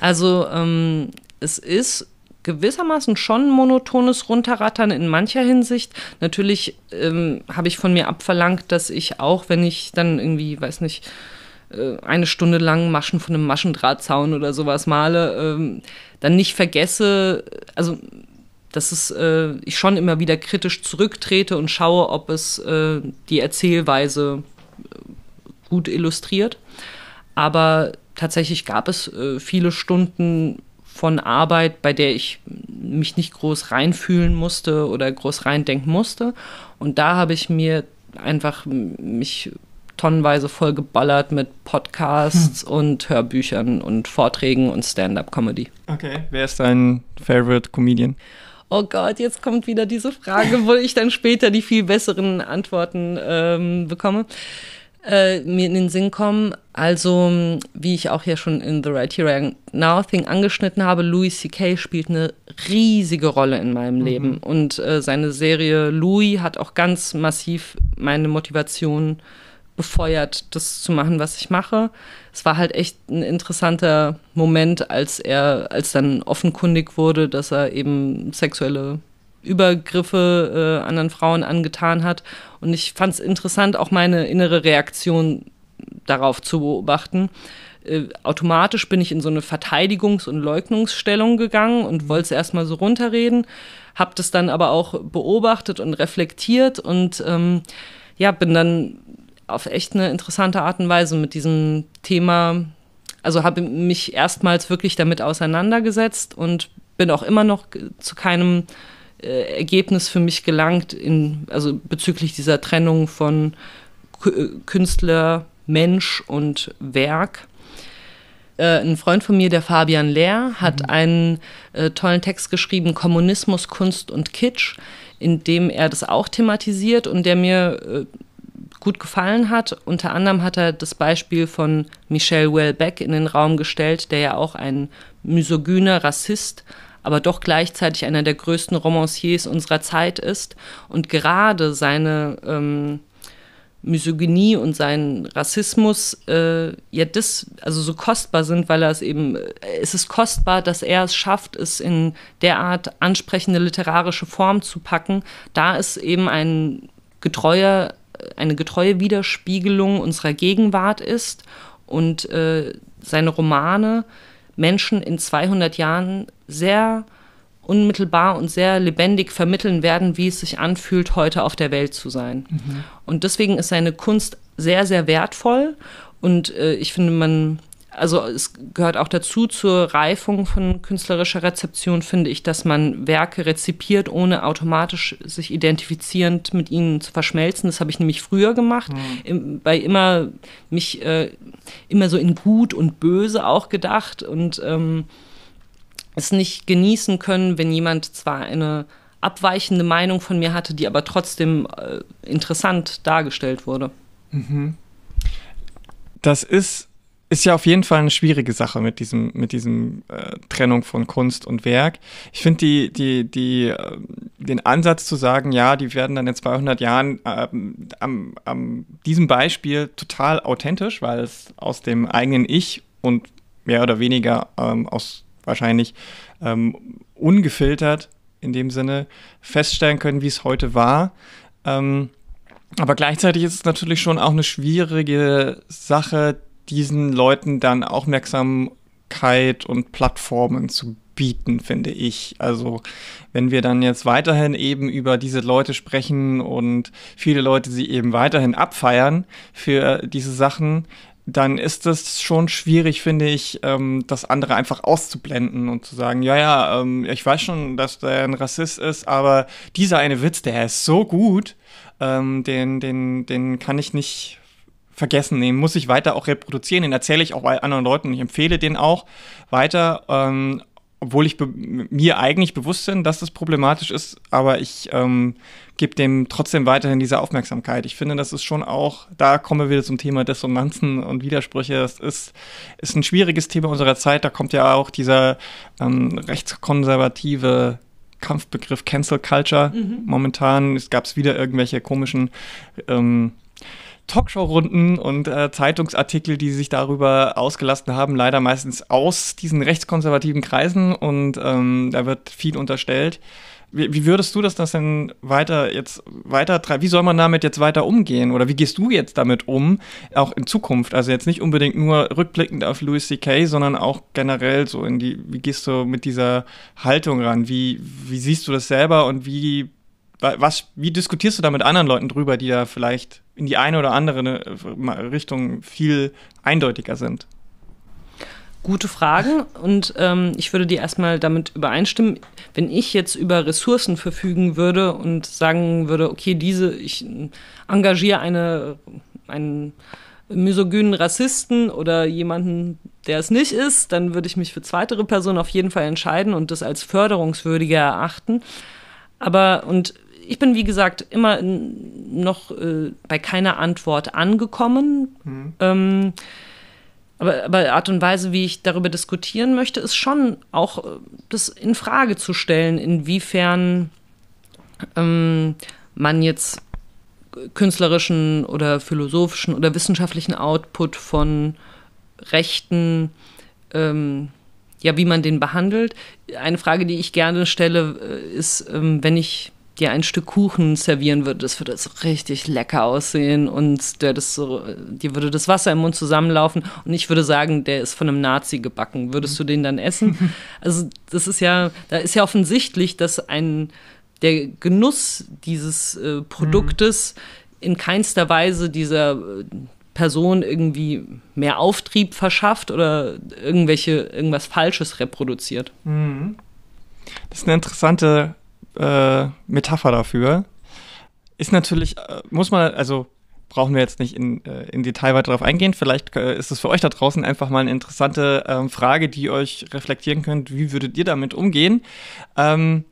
Also ähm, es ist gewissermaßen schon monotones Runterrattern in mancher Hinsicht. Natürlich ähm, habe ich von mir abverlangt, dass ich auch, wenn ich dann irgendwie, weiß nicht, äh, eine Stunde lang Maschen von einem Maschendrahtzaun oder sowas male, ähm, dann nicht vergesse, also dass es, äh, ich schon immer wieder kritisch zurücktrete und schaue, ob es äh, die Erzählweise äh, gut illustriert. Aber tatsächlich gab es äh, viele Stunden von Arbeit, bei der ich mich nicht groß reinfühlen musste oder groß reindenken musste. Und da habe ich mir einfach mich tonnenweise vollgeballert mit Podcasts hm. und Hörbüchern und Vorträgen und Stand-up-Comedy. Okay. Wer ist dein Favorite Comedian? Oh Gott, jetzt kommt wieder diese Frage, wo ich dann später die viel besseren Antworten ähm, bekomme äh, mir in den Sinn kommen. Also, wie ich auch ja schon in The Right Here Now Thing angeschnitten habe, Louis C.K. spielt eine riesige Rolle in meinem mhm. Leben. Und äh, seine Serie Louis hat auch ganz massiv meine Motivation befeuert, das zu machen, was ich mache. Es war halt echt ein interessanter Moment, als er, als dann offenkundig wurde, dass er eben sexuelle Übergriffe äh, anderen Frauen angetan hat. Und ich fand es interessant, auch meine innere Reaktion darauf zu beobachten. Äh, automatisch bin ich in so eine Verteidigungs- und Leugnungsstellung gegangen und wollte es erstmal so runterreden, habe das dann aber auch beobachtet und reflektiert und ähm, ja, bin dann auf echt eine interessante Art und Weise mit diesem Thema, also habe mich erstmals wirklich damit auseinandergesetzt und bin auch immer noch zu keinem äh, Ergebnis für mich gelangt, in, also bezüglich dieser Trennung von K Künstler, Mensch und Werk. Äh, ein Freund von mir, der Fabian Lehr, hat mhm. einen äh, tollen Text geschrieben, Kommunismus, Kunst und Kitsch, in dem er das auch thematisiert und der mir äh, gut gefallen hat. Unter anderem hat er das Beispiel von Michel Welbeck in den Raum gestellt, der ja auch ein misogyner Rassist aber doch gleichzeitig einer der größten Romanciers unserer Zeit ist. Und gerade seine ähm, Misogynie und sein Rassismus äh, ja das also so kostbar sind, weil er es eben äh, es ist kostbar, dass er es schafft, es in derart ansprechende literarische Form zu packen, da es eben ein getreuer eine getreue Widerspiegelung unserer Gegenwart ist und äh, seine Romane Menschen in 200 Jahren sehr unmittelbar und sehr lebendig vermitteln werden, wie es sich anfühlt, heute auf der Welt zu sein. Mhm. Und deswegen ist seine Kunst sehr, sehr wertvoll. Und äh, ich finde, man also es gehört auch dazu zur Reifung von künstlerischer Rezeption, finde ich, dass man Werke rezipiert, ohne automatisch sich identifizierend mit ihnen zu verschmelzen. Das habe ich nämlich früher gemacht, mhm. bei immer mich äh, immer so in Gut und Böse auch gedacht und ähm, es nicht genießen können, wenn jemand zwar eine abweichende Meinung von mir hatte, die aber trotzdem äh, interessant dargestellt wurde. Mhm. Das ist ist ja auf jeden Fall eine schwierige Sache mit diesem, mit diesem äh, Trennung von Kunst und Werk. Ich finde die, die, die, äh, den Ansatz zu sagen, ja, die werden dann in 200 Jahren äh, am, am diesem Beispiel total authentisch, weil es aus dem eigenen Ich und mehr oder weniger ähm, aus wahrscheinlich ähm, ungefiltert in dem Sinne feststellen können, wie es heute war. Ähm, aber gleichzeitig ist es natürlich schon auch eine schwierige Sache, diesen Leuten dann Aufmerksamkeit und Plattformen zu bieten, finde ich. Also wenn wir dann jetzt weiterhin eben über diese Leute sprechen und viele Leute sie eben weiterhin abfeiern für diese Sachen, dann ist es schon schwierig, finde ich, ähm, das andere einfach auszublenden und zu sagen, ja, ja, ähm, ich weiß schon, dass der ein Rassist ist, aber dieser eine Witz, der ist so gut, ähm, den, den, den kann ich nicht vergessen. Den muss ich weiter auch reproduzieren. Den erzähle ich auch anderen Leuten und ich empfehle den auch weiter, ähm, obwohl ich mir eigentlich bewusst bin, dass das problematisch ist, aber ich ähm, gebe dem trotzdem weiterhin diese Aufmerksamkeit. Ich finde, das ist schon auch, da kommen wir wieder zum Thema Dissonanzen und Widersprüche. Das ist, ist ein schwieriges Thema unserer Zeit. Da kommt ja auch dieser ähm, rechtskonservative Kampfbegriff Cancel Culture mhm. momentan. Es gab wieder irgendwelche komischen ähm, Talkshow-Runden und äh, Zeitungsartikel, die sich darüber ausgelassen haben, leider meistens aus diesen rechtskonservativen Kreisen und ähm, da wird viel unterstellt. Wie, wie, würdest du das, das denn weiter jetzt weiter Wie soll man damit jetzt weiter umgehen? Oder wie gehst du jetzt damit um, auch in Zukunft? Also jetzt nicht unbedingt nur rückblickend auf Louis C.K., sondern auch generell so in die, wie gehst du mit dieser Haltung ran? Wie, wie siehst du das selber und wie, was, wie diskutierst du da mit anderen Leuten drüber, die da vielleicht in die eine oder andere äh, Richtung viel eindeutiger sind? Gute Fragen und ähm, ich würde dir erstmal damit übereinstimmen, wenn ich jetzt über Ressourcen verfügen würde und sagen würde, okay, diese, ich engagiere eine, einen misogynen Rassisten oder jemanden, der es nicht ist, dann würde ich mich für zweitere Personen auf jeden Fall entscheiden und das als förderungswürdiger erachten. Aber und ich bin, wie gesagt, immer noch äh, bei keiner Antwort angekommen. Mhm. Ähm, aber, aber Art und Weise, wie ich darüber diskutieren möchte, ist schon auch äh, das in Frage zu stellen, inwiefern ähm, man jetzt künstlerischen oder philosophischen oder wissenschaftlichen Output von Rechten, ähm, ja, wie man den behandelt. Eine Frage, die ich gerne stelle, äh, ist, ähm, wenn ich dir ein Stück Kuchen servieren würde, das würde so richtig lecker aussehen und der das so, dir würde das Wasser im Mund zusammenlaufen und ich würde sagen, der ist von einem Nazi gebacken. Würdest du den dann essen? Also das ist ja, da ist ja offensichtlich, dass ein der Genuss dieses äh, Produktes in keinster Weise dieser äh, Person irgendwie mehr Auftrieb verschafft oder irgendwelche irgendwas Falsches reproduziert. Mhm. Das ist eine interessante äh, Metapher dafür. Ist natürlich, äh, muss man, also brauchen wir jetzt nicht in, äh, in Detail weiter darauf eingehen. Vielleicht äh, ist es für euch da draußen einfach mal eine interessante ähm, Frage, die euch reflektieren könnt. Wie würdet ihr damit umgehen? Ähm,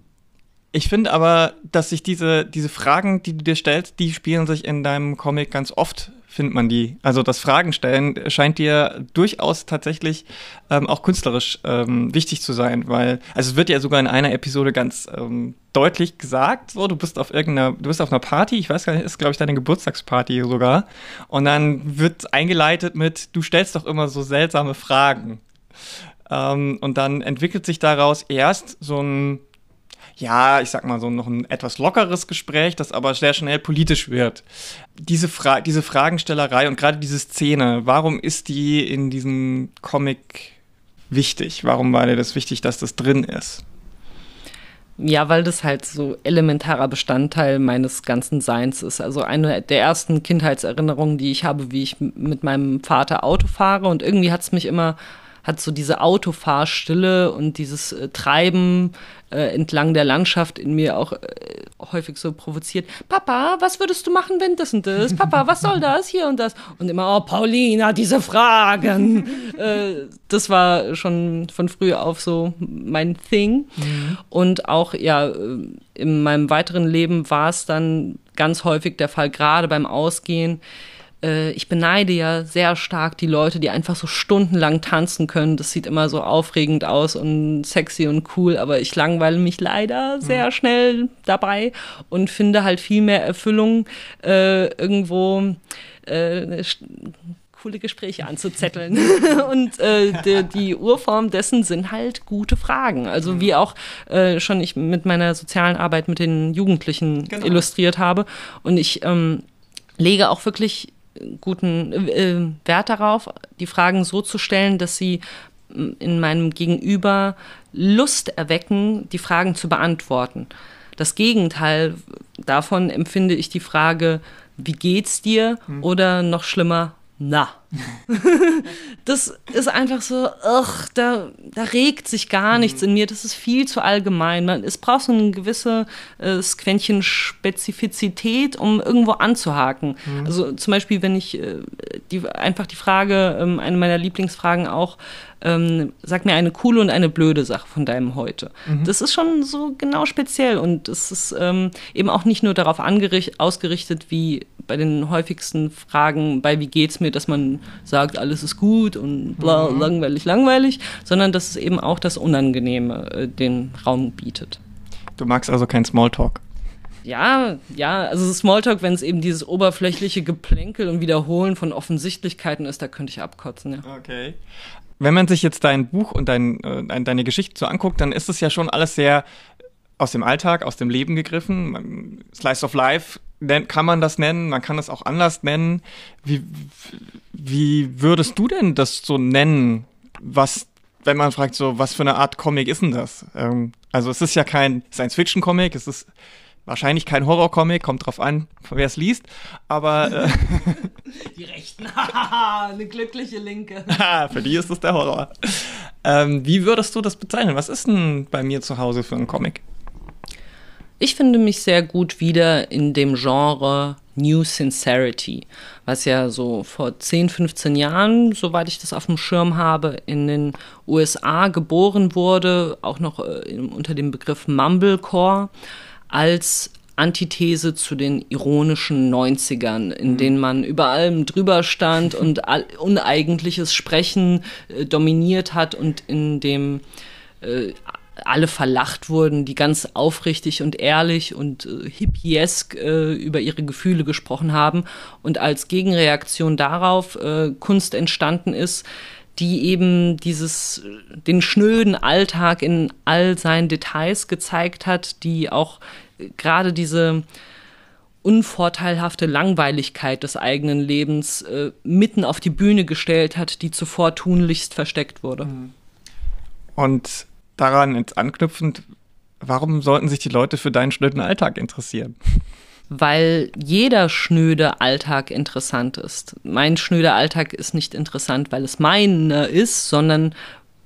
ich finde aber, dass sich diese, diese Fragen, die du dir stellst, die spielen sich in deinem Comic ganz oft findet man die. Also das Fragen stellen scheint dir durchaus tatsächlich ähm, auch künstlerisch ähm, wichtig zu sein, weil, also es wird ja sogar in einer Episode ganz ähm, deutlich gesagt, so, du bist auf irgendeiner, du bist auf einer Party, ich weiß gar nicht, ist glaube ich deine Geburtstagsparty sogar, und dann wird eingeleitet mit, du stellst doch immer so seltsame Fragen. Ähm, und dann entwickelt sich daraus erst so ein ja, ich sag mal so noch ein etwas lockeres Gespräch, das aber sehr schnell politisch wird. Diese, Fra diese Fragenstellerei und gerade diese Szene, warum ist die in diesem Comic wichtig? Warum war dir das wichtig, dass das drin ist? Ja, weil das halt so elementarer Bestandteil meines ganzen Seins ist. Also eine der ersten Kindheitserinnerungen, die ich habe, wie ich mit meinem Vater Auto fahre. Und irgendwie hat es mich immer hat so diese Autofahrstille und dieses äh, Treiben äh, entlang der Landschaft in mir auch äh, häufig so provoziert. Papa, was würdest du machen, wenn das und das? Papa, was soll das? Hier und das. Und immer, oh, Paulina, diese Fragen. äh, das war schon von früh auf so mein Thing. Mhm. Und auch, ja, äh, in meinem weiteren Leben war es dann ganz häufig der Fall, gerade beim Ausgehen, äh, ich beneide ja sehr stark die Leute, die einfach so stundenlang tanzen können. Das sieht immer so aufregend aus und sexy und cool, aber ich langweile mich leider sehr mhm. schnell dabei und finde halt viel mehr Erfüllung äh, irgendwo äh, coole Gespräche anzuzetteln. und äh, die, die, Urform dessen sind halt gute Fragen. Also wie auch äh, schon ich mit meiner sozialen Arbeit mit den Jugendlichen genau. illustriert habe. Und ich ähm, lege auch wirklich guten äh, Wert darauf, die Fragen so zu stellen, dass sie mm, in meinem Gegenüber Lust erwecken, die Fragen zu beantworten. Das Gegenteil davon empfinde ich die Frage, wie geht's dir? Hm. Oder noch schlimmer, na. das ist einfach so, ach, da, da regt sich gar mhm. nichts in mir. Das ist viel zu allgemein. Man, es braucht so ein gewisses äh, Quäntchen Spezifizität, um irgendwo anzuhaken. Mhm. Also zum Beispiel, wenn ich äh, die, einfach die Frage, ähm, eine meiner Lieblingsfragen auch, ähm, sag mir eine coole und eine blöde Sache von deinem Heute. Mhm. Das ist schon so genau speziell und es ist ähm, eben auch nicht nur darauf ausgerichtet, wie bei den häufigsten Fragen, bei wie geht's mir, dass man sagt, alles ist gut und bla, mhm. langweilig, langweilig, sondern dass es eben auch das Unangenehme äh, den Raum bietet. Du magst also kein Smalltalk. Ja, ja, also Smalltalk, wenn es eben dieses oberflächliche Geplänkel und Wiederholen von Offensichtlichkeiten ist, da könnte ich abkotzen, ja. Okay. Wenn man sich jetzt dein Buch und dein, äh, deine Geschichte so anguckt, dann ist es ja schon alles sehr aus dem Alltag, aus dem Leben gegriffen. Slice of Life kann man das nennen, man kann das auch anders nennen. Wie, wie würdest du denn das so nennen, was, wenn man fragt, so, was für eine Art Comic ist denn das? Ähm, also es ist ja kein Science-Fiction-Comic, es ist wahrscheinlich kein Horror-Comic, kommt drauf an, wer es liest, aber äh, Die Rechten, eine glückliche Linke. für die ist es der Horror. Ähm, wie würdest du das bezeichnen? Was ist denn bei mir zu Hause für ein Comic? Ich finde mich sehr gut wieder in dem Genre New Sincerity, was ja so vor 10, 15 Jahren, soweit ich das auf dem Schirm habe, in den USA geboren wurde, auch noch äh, unter dem Begriff Mumblecore, als Antithese zu den ironischen 90ern, in mhm. denen man über allem drüber stand und uneigentliches Sprechen äh, dominiert hat und in dem äh, alle verlacht wurden, die ganz aufrichtig und ehrlich und äh, hippiesk äh, über ihre Gefühle gesprochen haben und als Gegenreaktion darauf äh, Kunst entstanden ist, die eben dieses den schnöden Alltag in all seinen Details gezeigt hat, die auch äh, gerade diese unvorteilhafte Langweiligkeit des eigenen Lebens äh, mitten auf die Bühne gestellt hat, die zuvor tunlichst versteckt wurde. Und daran anknüpfend, warum sollten sich die Leute für deinen schnöden Alltag interessieren? Weil jeder schnöde Alltag interessant ist. Mein schnöder Alltag ist nicht interessant, weil es meiner ist, sondern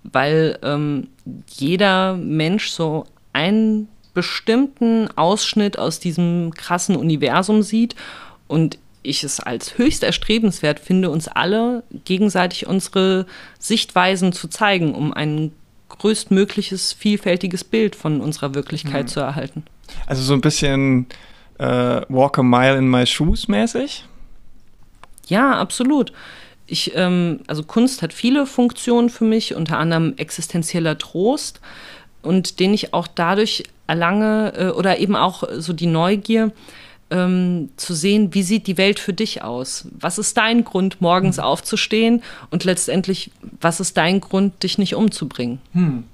weil ähm, jeder Mensch so einen bestimmten Ausschnitt aus diesem krassen Universum sieht und ich es als höchst erstrebenswert finde, uns alle gegenseitig unsere Sichtweisen zu zeigen, um einen größtmögliches, vielfältiges Bild von unserer Wirklichkeit mhm. zu erhalten. Also so ein bisschen äh, Walk a Mile in My Shoes mäßig? Ja, absolut. Ich, ähm, also Kunst hat viele Funktionen für mich, unter anderem existenzieller Trost und den ich auch dadurch erlange äh, oder eben auch so die Neugier, ähm, zu sehen, wie sieht die Welt für dich aus? Was ist dein Grund, morgens mhm. aufzustehen? Und letztendlich, was ist dein Grund, dich nicht umzubringen? Hm.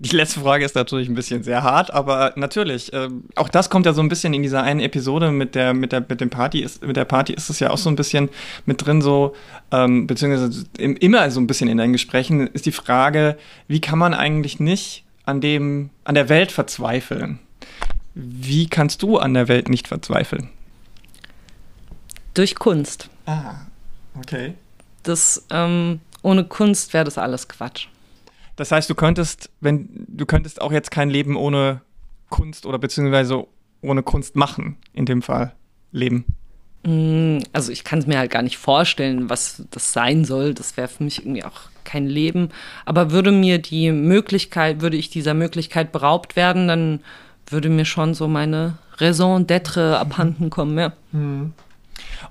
Die letzte Frage ist natürlich ein bisschen sehr hart, aber natürlich, äh, auch das kommt ja so ein bisschen in dieser einen Episode mit der, mit der, mit dem Party, ist, mit der Party ist es ja auch so ein bisschen mit drin, so, ähm, beziehungsweise im, immer so ein bisschen in deinen Gesprächen ist die Frage, wie kann man eigentlich nicht an dem, an der Welt verzweifeln? Wie kannst du an der Welt nicht verzweifeln? Durch Kunst. Ah, okay. Das, ähm, ohne Kunst wäre das alles Quatsch. Das heißt, du könntest, wenn du könntest auch jetzt kein Leben ohne Kunst oder beziehungsweise ohne Kunst machen, in dem Fall leben. Mm, also ich kann es mir halt gar nicht vorstellen, was das sein soll. Das wäre für mich irgendwie auch kein Leben. Aber würde mir die Möglichkeit, würde ich dieser Möglichkeit beraubt werden, dann würde mir schon so meine Raison d'être abhanden kommen, ja. Mhm.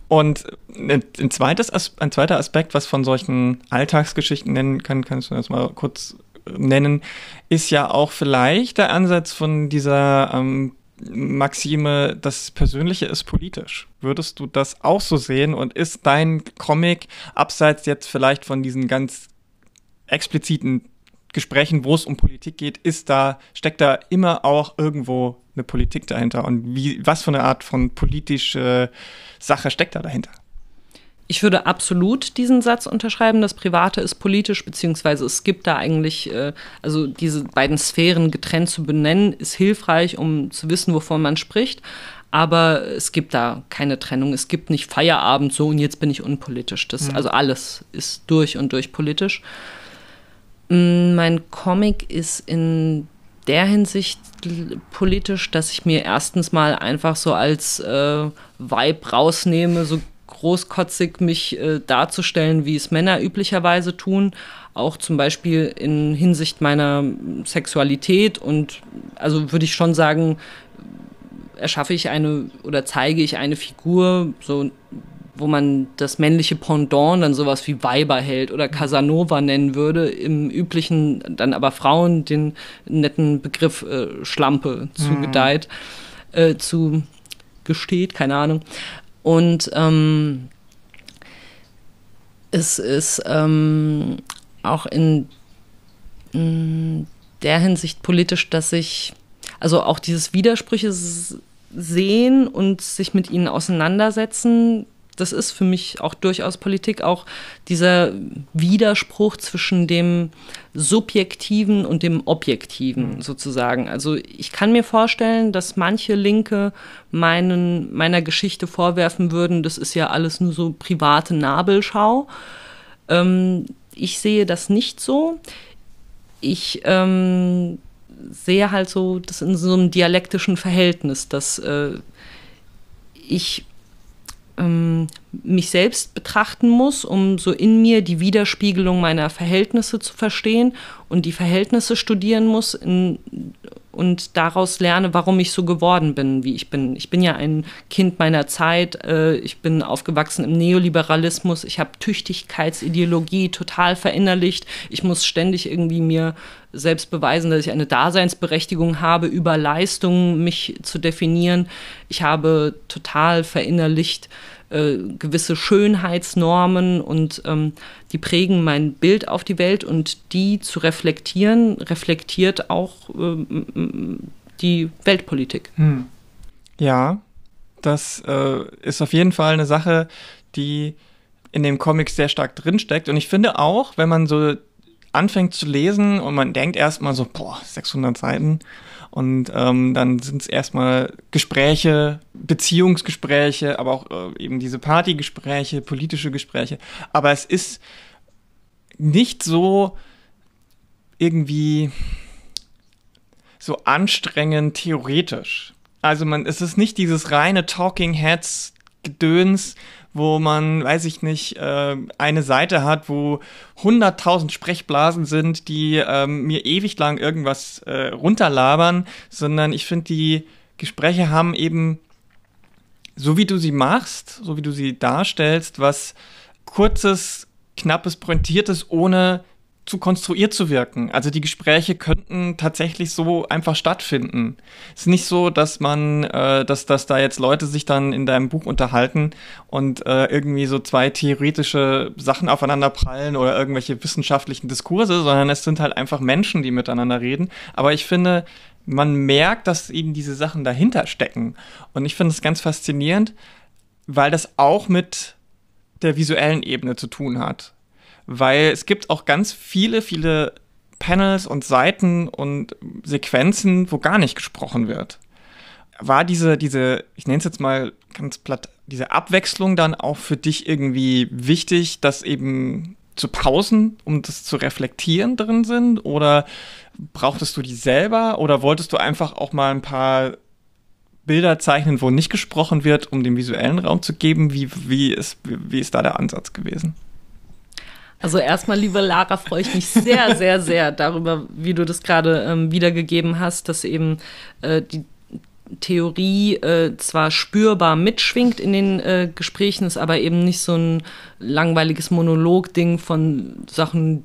Und ein, zweites, ein zweiter Aspekt, was von solchen Alltagsgeschichten nennen kann, kannst du das mal kurz äh, nennen, ist ja auch vielleicht der Ansatz von dieser ähm, Maxime, das Persönliche ist politisch. Würdest du das auch so sehen und ist dein Comic abseits jetzt vielleicht von diesen ganz expliziten Gesprächen, wo es um Politik geht, ist da, steckt da immer auch irgendwo eine Politik dahinter. Und wie, was für eine Art von politische Sache steckt da dahinter? Ich würde absolut diesen Satz unterschreiben, das Private ist politisch, beziehungsweise es gibt da eigentlich, äh, also diese beiden Sphären getrennt zu benennen, ist hilfreich, um zu wissen, wovon man spricht. Aber es gibt da keine Trennung. Es gibt nicht Feierabend so und jetzt bin ich unpolitisch. Das, mhm. Also alles ist durch und durch politisch. Mm, mein Comic ist in der Hinsicht politisch, dass ich mir erstens mal einfach so als äh, Vibe rausnehme, so großkotzig mich äh, darzustellen, wie es Männer üblicherweise tun, auch zum Beispiel in Hinsicht meiner Sexualität und also würde ich schon sagen, erschaffe ich eine oder zeige ich eine Figur, so wo man das männliche Pendant dann sowas wie Weiberheld oder Casanova nennen würde, im üblichen dann aber Frauen den netten Begriff äh, Schlampe zugedeiht, mhm. äh, zu gesteht, keine Ahnung. Und ähm, es ist ähm, auch in, in der Hinsicht politisch, dass ich also auch dieses Widersprüche sehen und sich mit ihnen auseinandersetzen, das ist für mich auch durchaus Politik, auch dieser Widerspruch zwischen dem Subjektiven und dem Objektiven mhm. sozusagen. Also ich kann mir vorstellen, dass manche Linke meinen, meiner Geschichte vorwerfen würden, das ist ja alles nur so private Nabelschau. Ähm, ich sehe das nicht so. Ich ähm, sehe halt so das in so einem dialektischen Verhältnis, dass äh, ich ähm, mich selbst betrachten muss, um so in mir die Widerspiegelung meiner Verhältnisse zu verstehen und die Verhältnisse studieren muss in, und daraus lerne, warum ich so geworden bin, wie ich bin. Ich bin ja ein Kind meiner Zeit, äh, ich bin aufgewachsen im Neoliberalismus, ich habe Tüchtigkeitsideologie total verinnerlicht, ich muss ständig irgendwie mir selbst beweisen, dass ich eine Daseinsberechtigung habe, über Leistungen mich zu definieren. Ich habe total verinnerlicht, äh, gewisse Schönheitsnormen und ähm, die prägen mein Bild auf die Welt und die zu reflektieren, reflektiert auch äh, die Weltpolitik. Hm. Ja, das äh, ist auf jeden Fall eine Sache, die in dem Comic sehr stark drinsteckt. Und ich finde auch, wenn man so anfängt zu lesen und man denkt erstmal so, boah, 600 Seiten, und ähm, dann sind es erstmal Gespräche, Beziehungsgespräche, aber auch äh, eben diese Partygespräche, politische Gespräche. Aber es ist nicht so irgendwie so anstrengend theoretisch. Also man, es ist nicht dieses reine Talking Heads Gedöns, wo man, weiß ich nicht, äh, eine Seite hat, wo 100.000 Sprechblasen sind, die ähm, mir ewig lang irgendwas äh, runterlabern, sondern ich finde, die Gespräche haben eben, so wie du sie machst, so wie du sie darstellst, was kurzes, knappes, pointiertes, ohne zu konstruiert zu wirken. Also die Gespräche könnten tatsächlich so einfach stattfinden. Es ist nicht so, dass man, äh, dass, dass da jetzt Leute sich dann in deinem Buch unterhalten und äh, irgendwie so zwei theoretische Sachen aufeinander prallen oder irgendwelche wissenschaftlichen Diskurse, sondern es sind halt einfach Menschen, die miteinander reden. Aber ich finde, man merkt, dass eben diese Sachen dahinter stecken. Und ich finde es ganz faszinierend, weil das auch mit der visuellen Ebene zu tun hat weil es gibt auch ganz viele, viele Panels und Seiten und Sequenzen, wo gar nicht gesprochen wird. War diese, diese, ich nenne es jetzt mal ganz platt, diese Abwechslung dann auch für dich irgendwie wichtig, dass eben zu Pausen, um das zu reflektieren drin sind? Oder brauchtest du die selber? Oder wolltest du einfach auch mal ein paar Bilder zeichnen, wo nicht gesprochen wird, um den visuellen Raum zu geben? Wie, wie, ist, wie ist da der Ansatz gewesen? Also erstmal, liebe Lara, freue ich mich sehr, sehr, sehr darüber, wie du das gerade ähm, wiedergegeben hast, dass eben äh, die Theorie äh, zwar spürbar mitschwingt in den äh, Gesprächen, ist aber eben nicht so ein langweiliges Monolog-Ding von Sachen,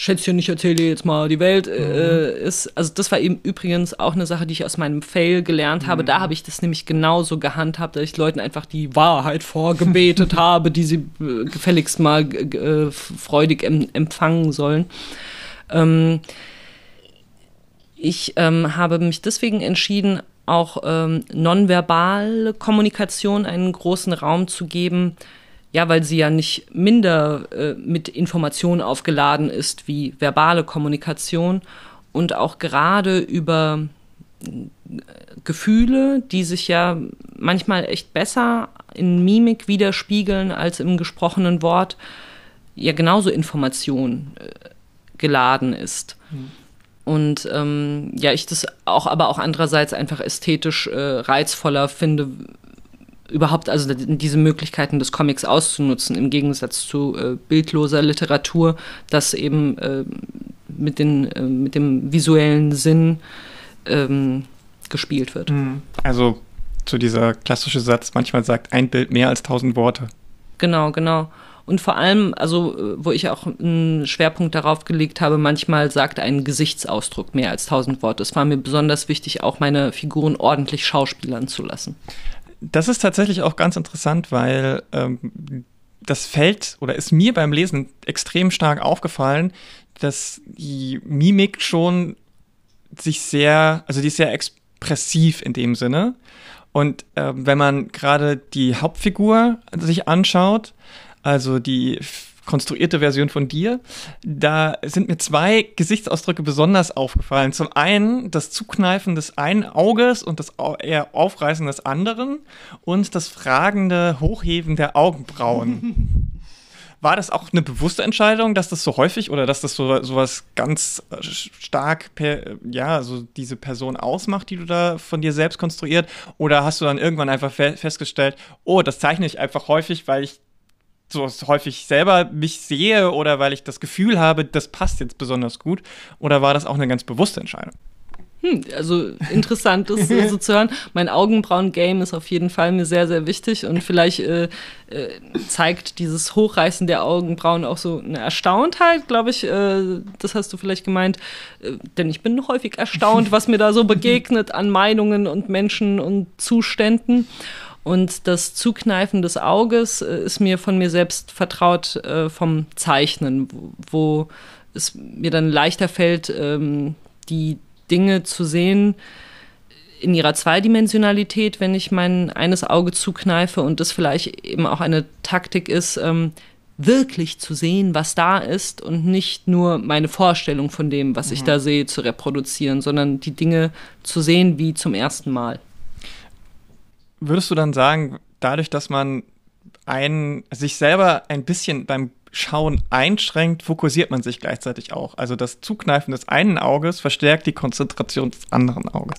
Schätzchen, ich erzähle dir jetzt mal die Welt, äh, mhm. ist, also das war eben übrigens auch eine Sache, die ich aus meinem Fail gelernt habe. Mhm. Da habe ich das nämlich genauso gehandhabt, dass ich Leuten einfach die Wahrheit vorgebetet habe, die sie äh, gefälligst mal äh, freudig em empfangen sollen. Ähm, ich ähm, habe mich deswegen entschieden, auch ähm, nonverbale Kommunikation einen großen Raum zu geben, ja, weil sie ja nicht minder äh, mit Informationen aufgeladen ist wie verbale Kommunikation und auch gerade über äh, Gefühle, die sich ja manchmal echt besser in Mimik widerspiegeln als im gesprochenen Wort, ja genauso Information äh, geladen ist. Mhm. Und ähm, ja, ich das auch aber auch andererseits einfach ästhetisch äh, reizvoller finde, überhaupt also diese Möglichkeiten des Comics auszunutzen, im Gegensatz zu äh, bildloser Literatur, das eben äh, mit, den, äh, mit dem visuellen Sinn ähm, gespielt wird. Mhm. Also zu dieser klassische Satz, manchmal sagt ein Bild mehr als tausend Worte. Genau, genau. Und vor allem, also äh, wo ich auch einen Schwerpunkt darauf gelegt habe, manchmal sagt ein Gesichtsausdruck mehr als tausend Worte. Es war mir besonders wichtig, auch meine Figuren ordentlich schauspielern zu lassen das ist tatsächlich auch ganz interessant, weil ähm, das fällt oder ist mir beim Lesen extrem stark aufgefallen, dass die Mimik schon sich sehr, also die ist sehr expressiv in dem Sinne. Und äh, wenn man gerade die Hauptfigur sich anschaut, also die konstruierte Version von dir, da sind mir zwei Gesichtsausdrücke besonders aufgefallen. Zum einen das Zukneifen des einen Auges und das eher Aufreißen des anderen und das fragende Hochheben der Augenbrauen. War das auch eine bewusste Entscheidung, dass das so häufig oder dass das so sowas ganz äh, stark per, ja, so diese Person ausmacht, die du da von dir selbst konstruiert? Oder hast du dann irgendwann einfach fe festgestellt, oh, das zeichne ich einfach häufig, weil ich so häufig selber mich sehe oder weil ich das Gefühl habe, das passt jetzt besonders gut? Oder war das auch eine ganz bewusste Entscheidung? Hm, also interessant ist so zu hören. Mein Augenbrauen-Game ist auf jeden Fall mir sehr, sehr wichtig und vielleicht äh, äh, zeigt dieses Hochreißen der Augenbrauen auch so eine Erstauntheit, glaube ich. Äh, das hast du vielleicht gemeint. Äh, denn ich bin häufig erstaunt, was mir da so begegnet an Meinungen und Menschen und Zuständen. Und das Zukneifen des Auges äh, ist mir von mir selbst vertraut äh, vom Zeichnen, wo, wo es mir dann leichter fällt, ähm, die Dinge zu sehen in ihrer Zweidimensionalität, wenn ich mein eines Auge zukneife und das vielleicht eben auch eine Taktik ist, ähm, wirklich zu sehen, was da ist und nicht nur meine Vorstellung von dem, was mhm. ich da sehe, zu reproduzieren, sondern die Dinge zu sehen wie zum ersten Mal. Würdest du dann sagen, dadurch, dass man ein, sich selber ein bisschen beim Schauen einschränkt, fokussiert man sich gleichzeitig auch. Also das Zukneifen des einen Auges verstärkt die Konzentration des anderen Auges.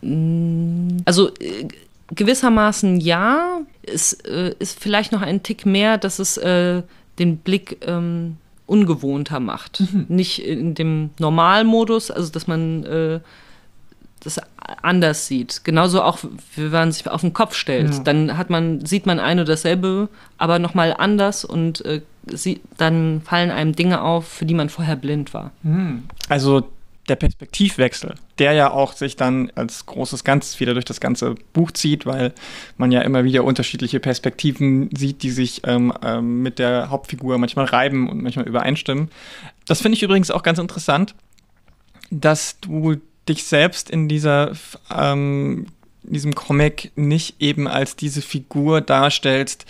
Mm, also äh, gewissermaßen ja. Es äh, ist vielleicht noch ein Tick mehr, dass es äh, den Blick ähm, ungewohnter macht. Mhm. Nicht in dem Normalmodus, also dass man äh, das anders sieht. Genauso auch, wenn man sich auf den Kopf stellt. Ja. Dann hat man, sieht man ein oder dasselbe, aber nochmal anders und äh, sie, dann fallen einem Dinge auf, für die man vorher blind war. Hm. Also der Perspektivwechsel, der ja auch sich dann als großes Ganzes wieder durch das ganze Buch zieht, weil man ja immer wieder unterschiedliche Perspektiven sieht, die sich ähm, ähm, mit der Hauptfigur manchmal reiben und manchmal übereinstimmen. Das finde ich übrigens auch ganz interessant, dass du dich selbst in dieser ähm, diesem Comic nicht eben als diese Figur darstellst,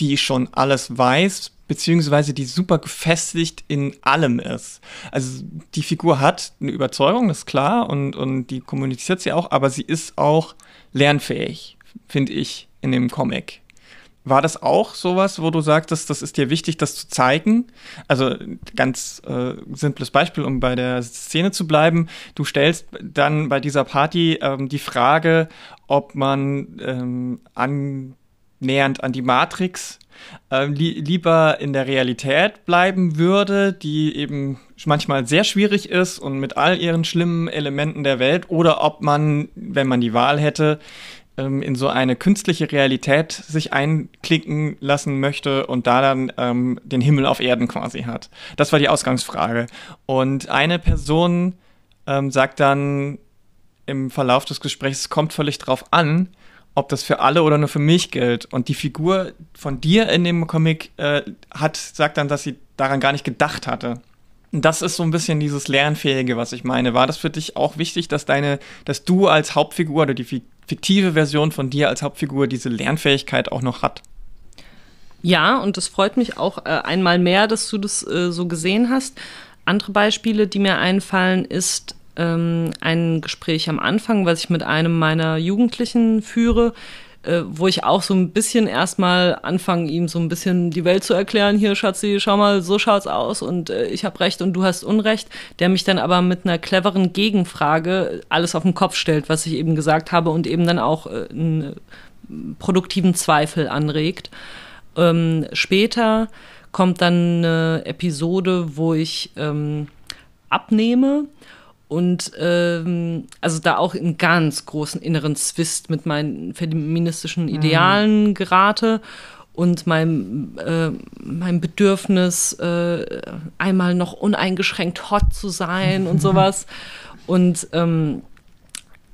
die schon alles weiß, beziehungsweise die super gefestigt in allem ist. Also die Figur hat eine Überzeugung, das ist klar, und, und die kommuniziert sie auch, aber sie ist auch lernfähig, finde ich, in dem Comic. War das auch sowas, wo du sagtest, das ist dir wichtig, das zu zeigen? Also ganz äh, simples Beispiel, um bei der Szene zu bleiben. Du stellst dann bei dieser Party ähm, die Frage, ob man ähm, annähernd an die Matrix äh, li lieber in der Realität bleiben würde, die eben manchmal sehr schwierig ist und mit all ihren schlimmen Elementen der Welt, oder ob man, wenn man die Wahl hätte, ähm, in so eine künstliche Realität sich einklicken lassen möchte und da dann ähm, den Himmel auf Erden quasi hat. Das war die Ausgangsfrage. Und eine Person ähm, sagt dann im Verlauf des Gesprächs, es kommt völlig drauf an, ob das für alle oder nur für mich gilt. Und die Figur von dir in dem Comic äh, hat, sagt dann, dass sie daran gar nicht gedacht hatte. Das ist so ein bisschen dieses Lernfähige, was ich meine. War das für dich auch wichtig, dass deine, dass du als Hauptfigur oder die fiktive Version von dir als Hauptfigur diese Lernfähigkeit auch noch hat. Ja, und das freut mich auch äh, einmal mehr, dass du das äh, so gesehen hast. Andere Beispiele, die mir einfallen, ist ähm, ein Gespräch am Anfang, was ich mit einem meiner Jugendlichen führe, äh, wo ich auch so ein bisschen erstmal anfange, ihm so ein bisschen die Welt zu erklären. Hier, Schatzi, schau mal, so schaut's aus und äh, ich habe Recht und du hast Unrecht. Der mich dann aber mit einer cleveren Gegenfrage alles auf den Kopf stellt, was ich eben gesagt habe und eben dann auch äh, einen produktiven Zweifel anregt. Ähm, später kommt dann eine Episode, wo ich ähm, abnehme und ähm, also da auch in ganz großen inneren Zwist mit meinen feministischen mhm. Idealen mhm. gerate und mein, äh, mein Bedürfnis, äh, einmal noch uneingeschränkt hot zu sein und sowas. Und ähm,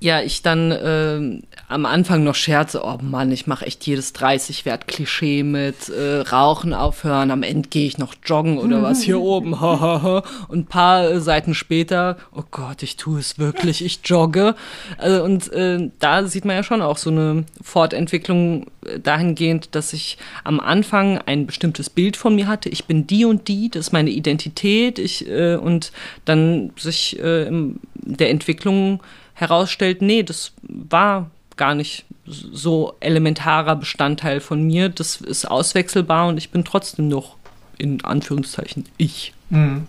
ja, ich dann äh, am Anfang noch Scherze, oh Mann, ich mache echt jedes 30-Wert-Klischee mit äh, Rauchen aufhören, am Ende gehe ich noch joggen oder was hier oben. Und ein paar äh, Seiten später, oh Gott, ich tue es wirklich, ich jogge. Also, und äh, da sieht man ja schon auch so eine Fortentwicklung äh, dahingehend, dass ich am Anfang ein bestimmtes Bild von mir hatte. Ich bin die und die, das ist meine Identität. Ich, äh, und dann sich äh, in der Entwicklung herausstellt, nee, das war gar nicht so elementarer Bestandteil von mir. Das ist auswechselbar und ich bin trotzdem noch in Anführungszeichen ich. Mhm.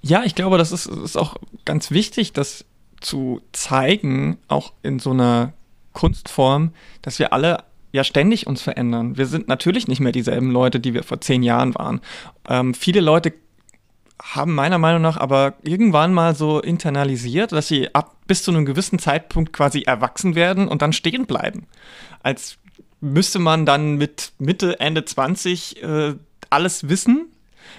Ja, ich glaube, das ist, ist auch ganz wichtig, das zu zeigen, auch in so einer Kunstform, dass wir alle ja ständig uns verändern. Wir sind natürlich nicht mehr dieselben Leute, die wir vor zehn Jahren waren. Ähm, viele Leute haben meiner Meinung nach aber irgendwann mal so internalisiert, dass sie ab bis zu einem gewissen Zeitpunkt quasi erwachsen werden und dann stehen bleiben. Als müsste man dann mit Mitte, Ende 20 äh, alles wissen,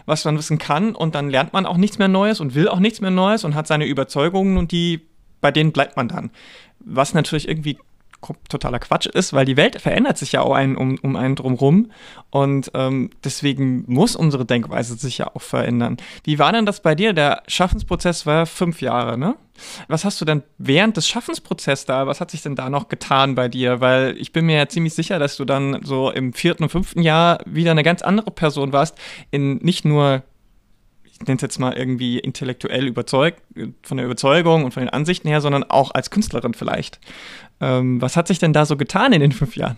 was man wissen kann und dann lernt man auch nichts mehr Neues und will auch nichts mehr Neues und hat seine Überzeugungen und die, bei denen bleibt man dann. Was natürlich irgendwie totaler Quatsch ist, weil die Welt verändert sich ja auch einen, um, um einen drumherum und ähm, deswegen muss unsere Denkweise sich ja auch verändern. Wie war denn das bei dir? Der Schaffensprozess war fünf Jahre, ne? Was hast du denn während des Schaffensprozesses da, was hat sich denn da noch getan bei dir? Weil ich bin mir ja ziemlich sicher, dass du dann so im vierten und fünften Jahr wieder eine ganz andere Person warst, in nicht nur ich nenne es jetzt mal irgendwie intellektuell überzeugt, von der Überzeugung und von den Ansichten her, sondern auch als Künstlerin vielleicht. Ähm, was hat sich denn da so getan in den fünf Jahren?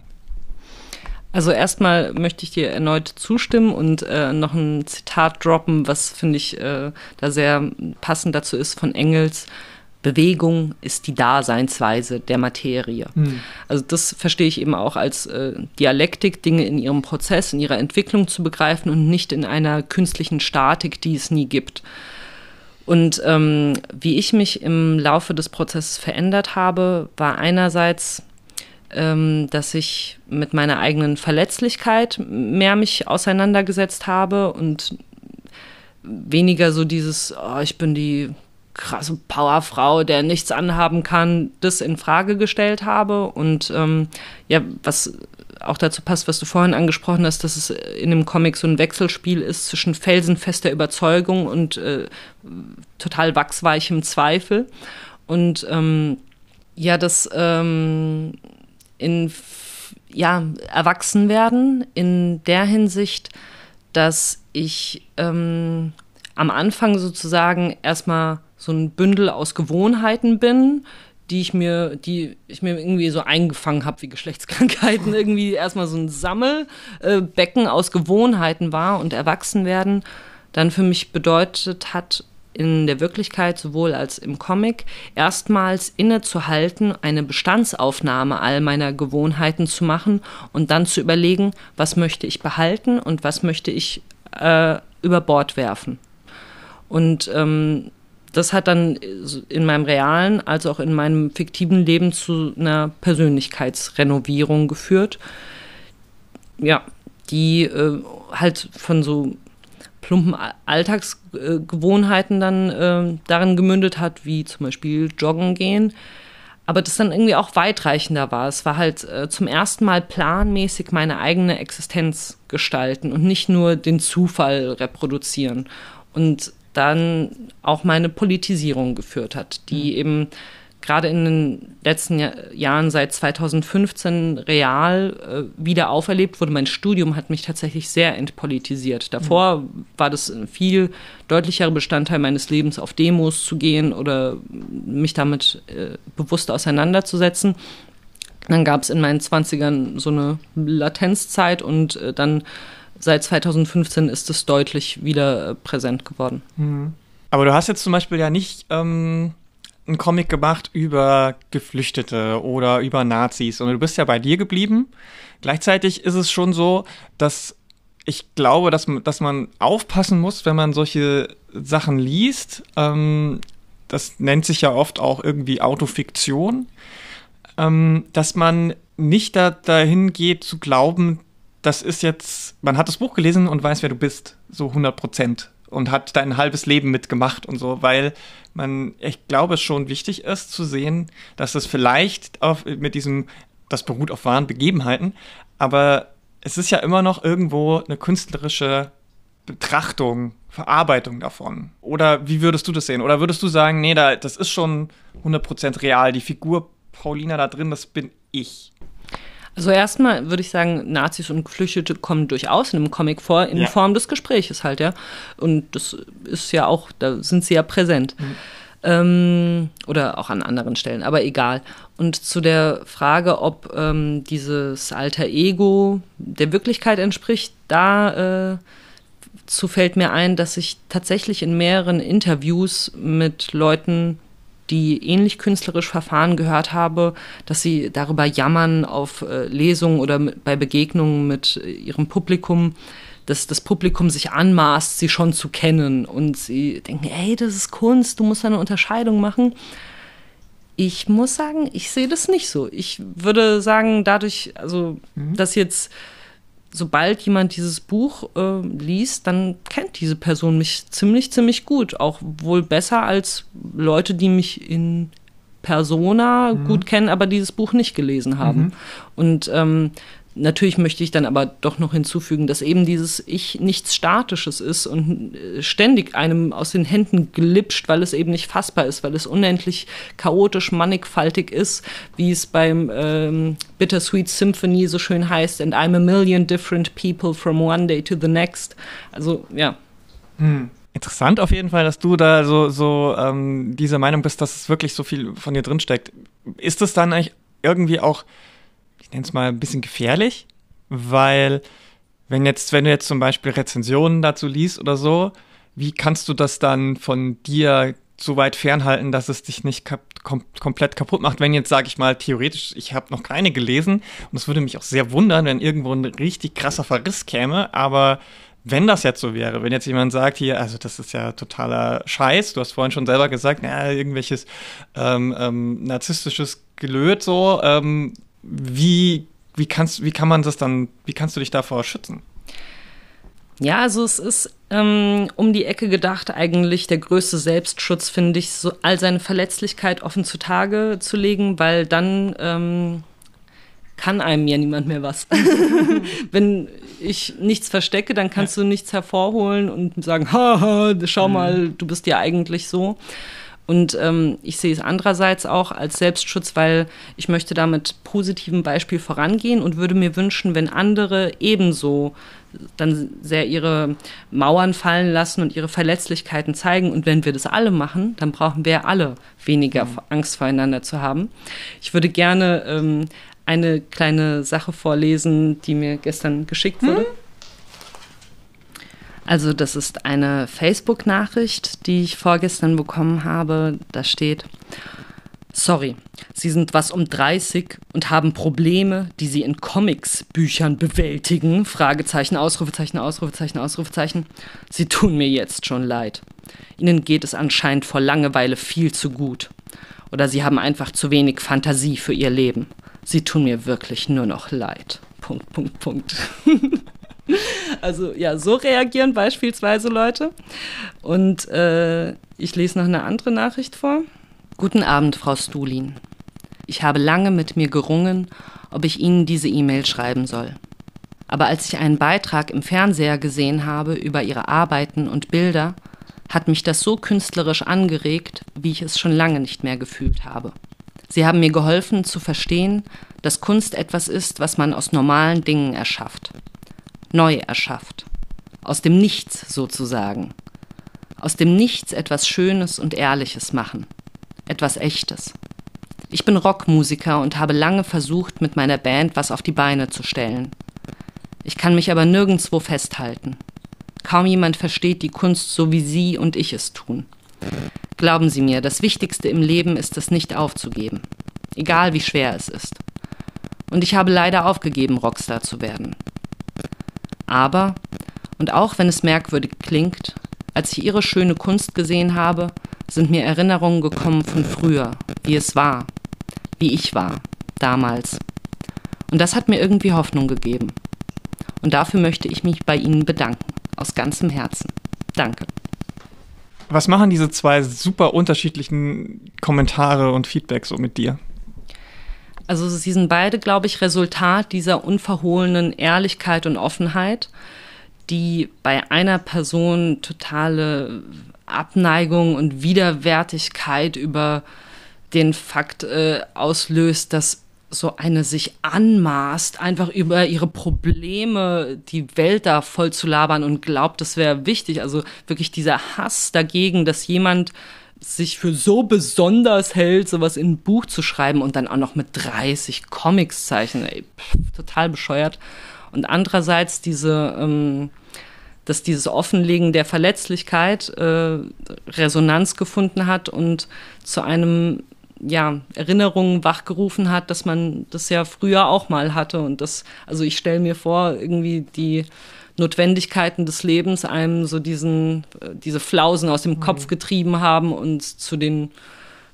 Also erstmal möchte ich dir erneut zustimmen und äh, noch ein Zitat droppen, was finde ich äh, da sehr passend dazu ist von Engels. Bewegung ist die Daseinsweise der Materie. Hm. Also das verstehe ich eben auch als äh, Dialektik, Dinge in ihrem Prozess, in ihrer Entwicklung zu begreifen und nicht in einer künstlichen Statik, die es nie gibt. Und ähm, wie ich mich im Laufe des Prozesses verändert habe, war einerseits, ähm, dass ich mit meiner eigenen Verletzlichkeit mehr mich auseinandergesetzt habe und weniger so dieses, oh, ich bin die krasse Powerfrau, der nichts anhaben kann, das in Frage gestellt habe. Und ähm, ja, was auch dazu passt, was du vorhin angesprochen hast, dass es in dem Comic so ein Wechselspiel ist zwischen felsenfester Überzeugung und äh, total wachsweichem Zweifel. Und ähm, ja, das ähm, in ja, erwachsen werden in der Hinsicht, dass ich ähm, am Anfang sozusagen erstmal so ein Bündel aus Gewohnheiten bin, die ich mir, die ich mir irgendwie so eingefangen habe wie Geschlechtskrankheiten, irgendwie erstmal so ein Sammelbecken aus Gewohnheiten war und Erwachsenwerden dann für mich bedeutet hat, in der Wirklichkeit sowohl als im Comic erstmals innezuhalten, eine Bestandsaufnahme all meiner Gewohnheiten zu machen und dann zu überlegen, was möchte ich behalten und was möchte ich äh, über Bord werfen. Und ähm, das hat dann in meinem realen als auch in meinem fiktiven Leben zu einer Persönlichkeitsrenovierung geführt. Ja, die äh, halt von so plumpen Alltagsgewohnheiten dann äh, darin gemündet hat, wie zum Beispiel Joggen gehen. Aber das dann irgendwie auch weitreichender war. Es war halt äh, zum ersten Mal planmäßig meine eigene Existenz gestalten und nicht nur den Zufall reproduzieren. Und dann auch meine Politisierung geführt hat, die mhm. eben gerade in den letzten Jahren seit 2015 real äh, wieder auferlebt wurde. Mein Studium hat mich tatsächlich sehr entpolitisiert. Davor mhm. war das ein viel deutlicherer Bestandteil meines Lebens, auf Demos zu gehen oder mich damit äh, bewusst auseinanderzusetzen. Dann gab es in meinen 20ern so eine Latenzzeit und äh, dann seit 2015 ist es deutlich wieder äh, präsent geworden. Mhm. Aber du hast jetzt zum Beispiel ja nicht ähm, einen Comic gemacht über Geflüchtete oder über Nazis, sondern du bist ja bei dir geblieben. Gleichzeitig ist es schon so, dass ich glaube, dass, dass man aufpassen muss, wenn man solche Sachen liest. Ähm, das nennt sich ja oft auch irgendwie Autofiktion, ähm, dass man nicht da, dahin geht zu glauben, das ist jetzt, man hat das Buch gelesen und weiß, wer du bist, so 100 Prozent. und hat dein halbes Leben mitgemacht und so, weil man, ich glaube, es schon wichtig ist zu sehen, dass es vielleicht auf, mit diesem, das beruht auf wahren Begebenheiten, aber es ist ja immer noch irgendwo eine künstlerische Betrachtung, Verarbeitung davon. Oder wie würdest du das sehen? Oder würdest du sagen, nee, da, das ist schon 100% real, die Figur Paulina da drin, das bin ich? Also erstmal würde ich sagen, Nazis und Geflüchtete kommen durchaus in einem Comic vor, in ja. Form des Gespräches halt, ja. Und das ist ja auch, da sind sie ja präsent. Mhm. Ähm, oder auch an anderen Stellen, aber egal. Und zu der Frage, ob ähm, dieses alter Ego der Wirklichkeit entspricht, da äh, zu fällt mir ein, dass ich tatsächlich in mehreren Interviews mit Leuten die ähnlich künstlerisch verfahren gehört habe, dass sie darüber jammern auf äh, Lesungen oder bei Begegnungen mit äh, ihrem Publikum, dass das Publikum sich anmaßt, sie schon zu kennen und sie denken, ey, das ist Kunst, du musst eine Unterscheidung machen. Ich muss sagen, ich sehe das nicht so. Ich würde sagen, dadurch, also, mhm. dass jetzt sobald jemand dieses Buch äh, liest, dann kennt diese Person mich ziemlich, ziemlich gut. Auch wohl besser als Leute, die mich in Persona mhm. gut kennen, aber dieses Buch nicht gelesen haben. Mhm. Und ähm, Natürlich möchte ich dann aber doch noch hinzufügen, dass eben dieses Ich nichts Statisches ist und äh, ständig einem aus den Händen glitscht, weil es eben nicht fassbar ist, weil es unendlich chaotisch, mannigfaltig ist, wie es beim ähm, Bittersweet Symphony so schön heißt, and I'm a million different people from one day to the next. Also, ja. Hm. Interessant auf jeden Fall, dass du da so, so ähm, dieser Meinung bist, dass es wirklich so viel von dir drinsteckt. Ist es dann eigentlich irgendwie auch ich nenne es mal ein bisschen gefährlich, weil wenn jetzt, wenn du jetzt zum Beispiel Rezensionen dazu liest oder so, wie kannst du das dann von dir so weit fernhalten, dass es dich nicht kap kom komplett kaputt macht. Wenn jetzt, sage ich mal, theoretisch, ich habe noch keine gelesen und es würde mich auch sehr wundern, wenn irgendwo ein richtig krasser Verriss käme, aber wenn das jetzt so wäre, wenn jetzt jemand sagt, hier, also das ist ja totaler Scheiß, du hast vorhin schon selber gesagt, naja, irgendwelches ähm, ähm, narzisstisches Gelöt so, ähm, wie, wie, kannst, wie kann man das dann, wie kannst du dich davor schützen? Ja, also es ist ähm, um die Ecke gedacht eigentlich der größte Selbstschutz, finde ich, so all seine Verletzlichkeit offen zutage zu legen, weil dann ähm, kann einem ja niemand mehr was. Wenn ich nichts verstecke, dann kannst ja. du nichts hervorholen und sagen, haha, schau mhm. mal, du bist ja eigentlich so. Und ähm, ich sehe es andererseits auch als Selbstschutz, weil ich möchte da mit positivem Beispiel vorangehen und würde mir wünschen, wenn andere ebenso dann sehr ihre Mauern fallen lassen und ihre Verletzlichkeiten zeigen. Und wenn wir das alle machen, dann brauchen wir alle weniger mhm. Angst voreinander zu haben. Ich würde gerne ähm, eine kleine Sache vorlesen, die mir gestern geschickt wurde. Mhm. Also das ist eine Facebook-Nachricht, die ich vorgestern bekommen habe. Da steht, sorry, Sie sind was um 30 und haben Probleme, die Sie in Comics-Büchern bewältigen. Fragezeichen, Ausrufezeichen, Ausrufezeichen, Ausrufezeichen. Sie tun mir jetzt schon leid. Ihnen geht es anscheinend vor Langeweile viel zu gut. Oder Sie haben einfach zu wenig Fantasie für Ihr Leben. Sie tun mir wirklich nur noch leid. Punkt, Punkt, Punkt. Also ja, so reagieren beispielsweise Leute. Und äh, ich lese noch eine andere Nachricht vor. Guten Abend, Frau Stulin. Ich habe lange mit mir gerungen, ob ich Ihnen diese E-Mail schreiben soll. Aber als ich einen Beitrag im Fernseher gesehen habe über Ihre Arbeiten und Bilder, hat mich das so künstlerisch angeregt, wie ich es schon lange nicht mehr gefühlt habe. Sie haben mir geholfen zu verstehen, dass Kunst etwas ist, was man aus normalen Dingen erschafft neu erschafft. Aus dem Nichts sozusagen. Aus dem Nichts etwas Schönes und Ehrliches machen. Etwas Echtes. Ich bin Rockmusiker und habe lange versucht, mit meiner Band was auf die Beine zu stellen. Ich kann mich aber nirgendwo festhalten. Kaum jemand versteht die Kunst so wie Sie und ich es tun. Glauben Sie mir, das Wichtigste im Leben ist es nicht aufzugeben. Egal wie schwer es ist. Und ich habe leider aufgegeben, Rockstar zu werden. Aber, und auch wenn es merkwürdig klingt, als ich ihre schöne Kunst gesehen habe, sind mir Erinnerungen gekommen von früher, wie es war, wie ich war, damals. Und das hat mir irgendwie Hoffnung gegeben. Und dafür möchte ich mich bei Ihnen bedanken, aus ganzem Herzen. Danke. Was machen diese zwei super unterschiedlichen Kommentare und Feedback so mit dir? Also sie sind beide, glaube ich, Resultat dieser unverhohlenen Ehrlichkeit und Offenheit, die bei einer Person totale Abneigung und Widerwärtigkeit über den Fakt äh, auslöst, dass so eine sich anmaßt, einfach über ihre Probleme die Welt da voll zu labern und glaubt, das wäre wichtig. Also wirklich dieser Hass dagegen, dass jemand sich für so besonders hält, sowas in ein Buch zu schreiben und dann auch noch mit 30 Comics zeichnen, ey, pff, total bescheuert. Und andererseits diese, ähm, dass dieses Offenlegen der Verletzlichkeit äh, Resonanz gefunden hat und zu einem ja, Erinnerungen wachgerufen hat, dass man das ja früher auch mal hatte. Und das, also ich stelle mir vor, irgendwie die Notwendigkeiten des Lebens einem so diesen, äh, diese Flausen aus dem mhm. Kopf getrieben haben und zu den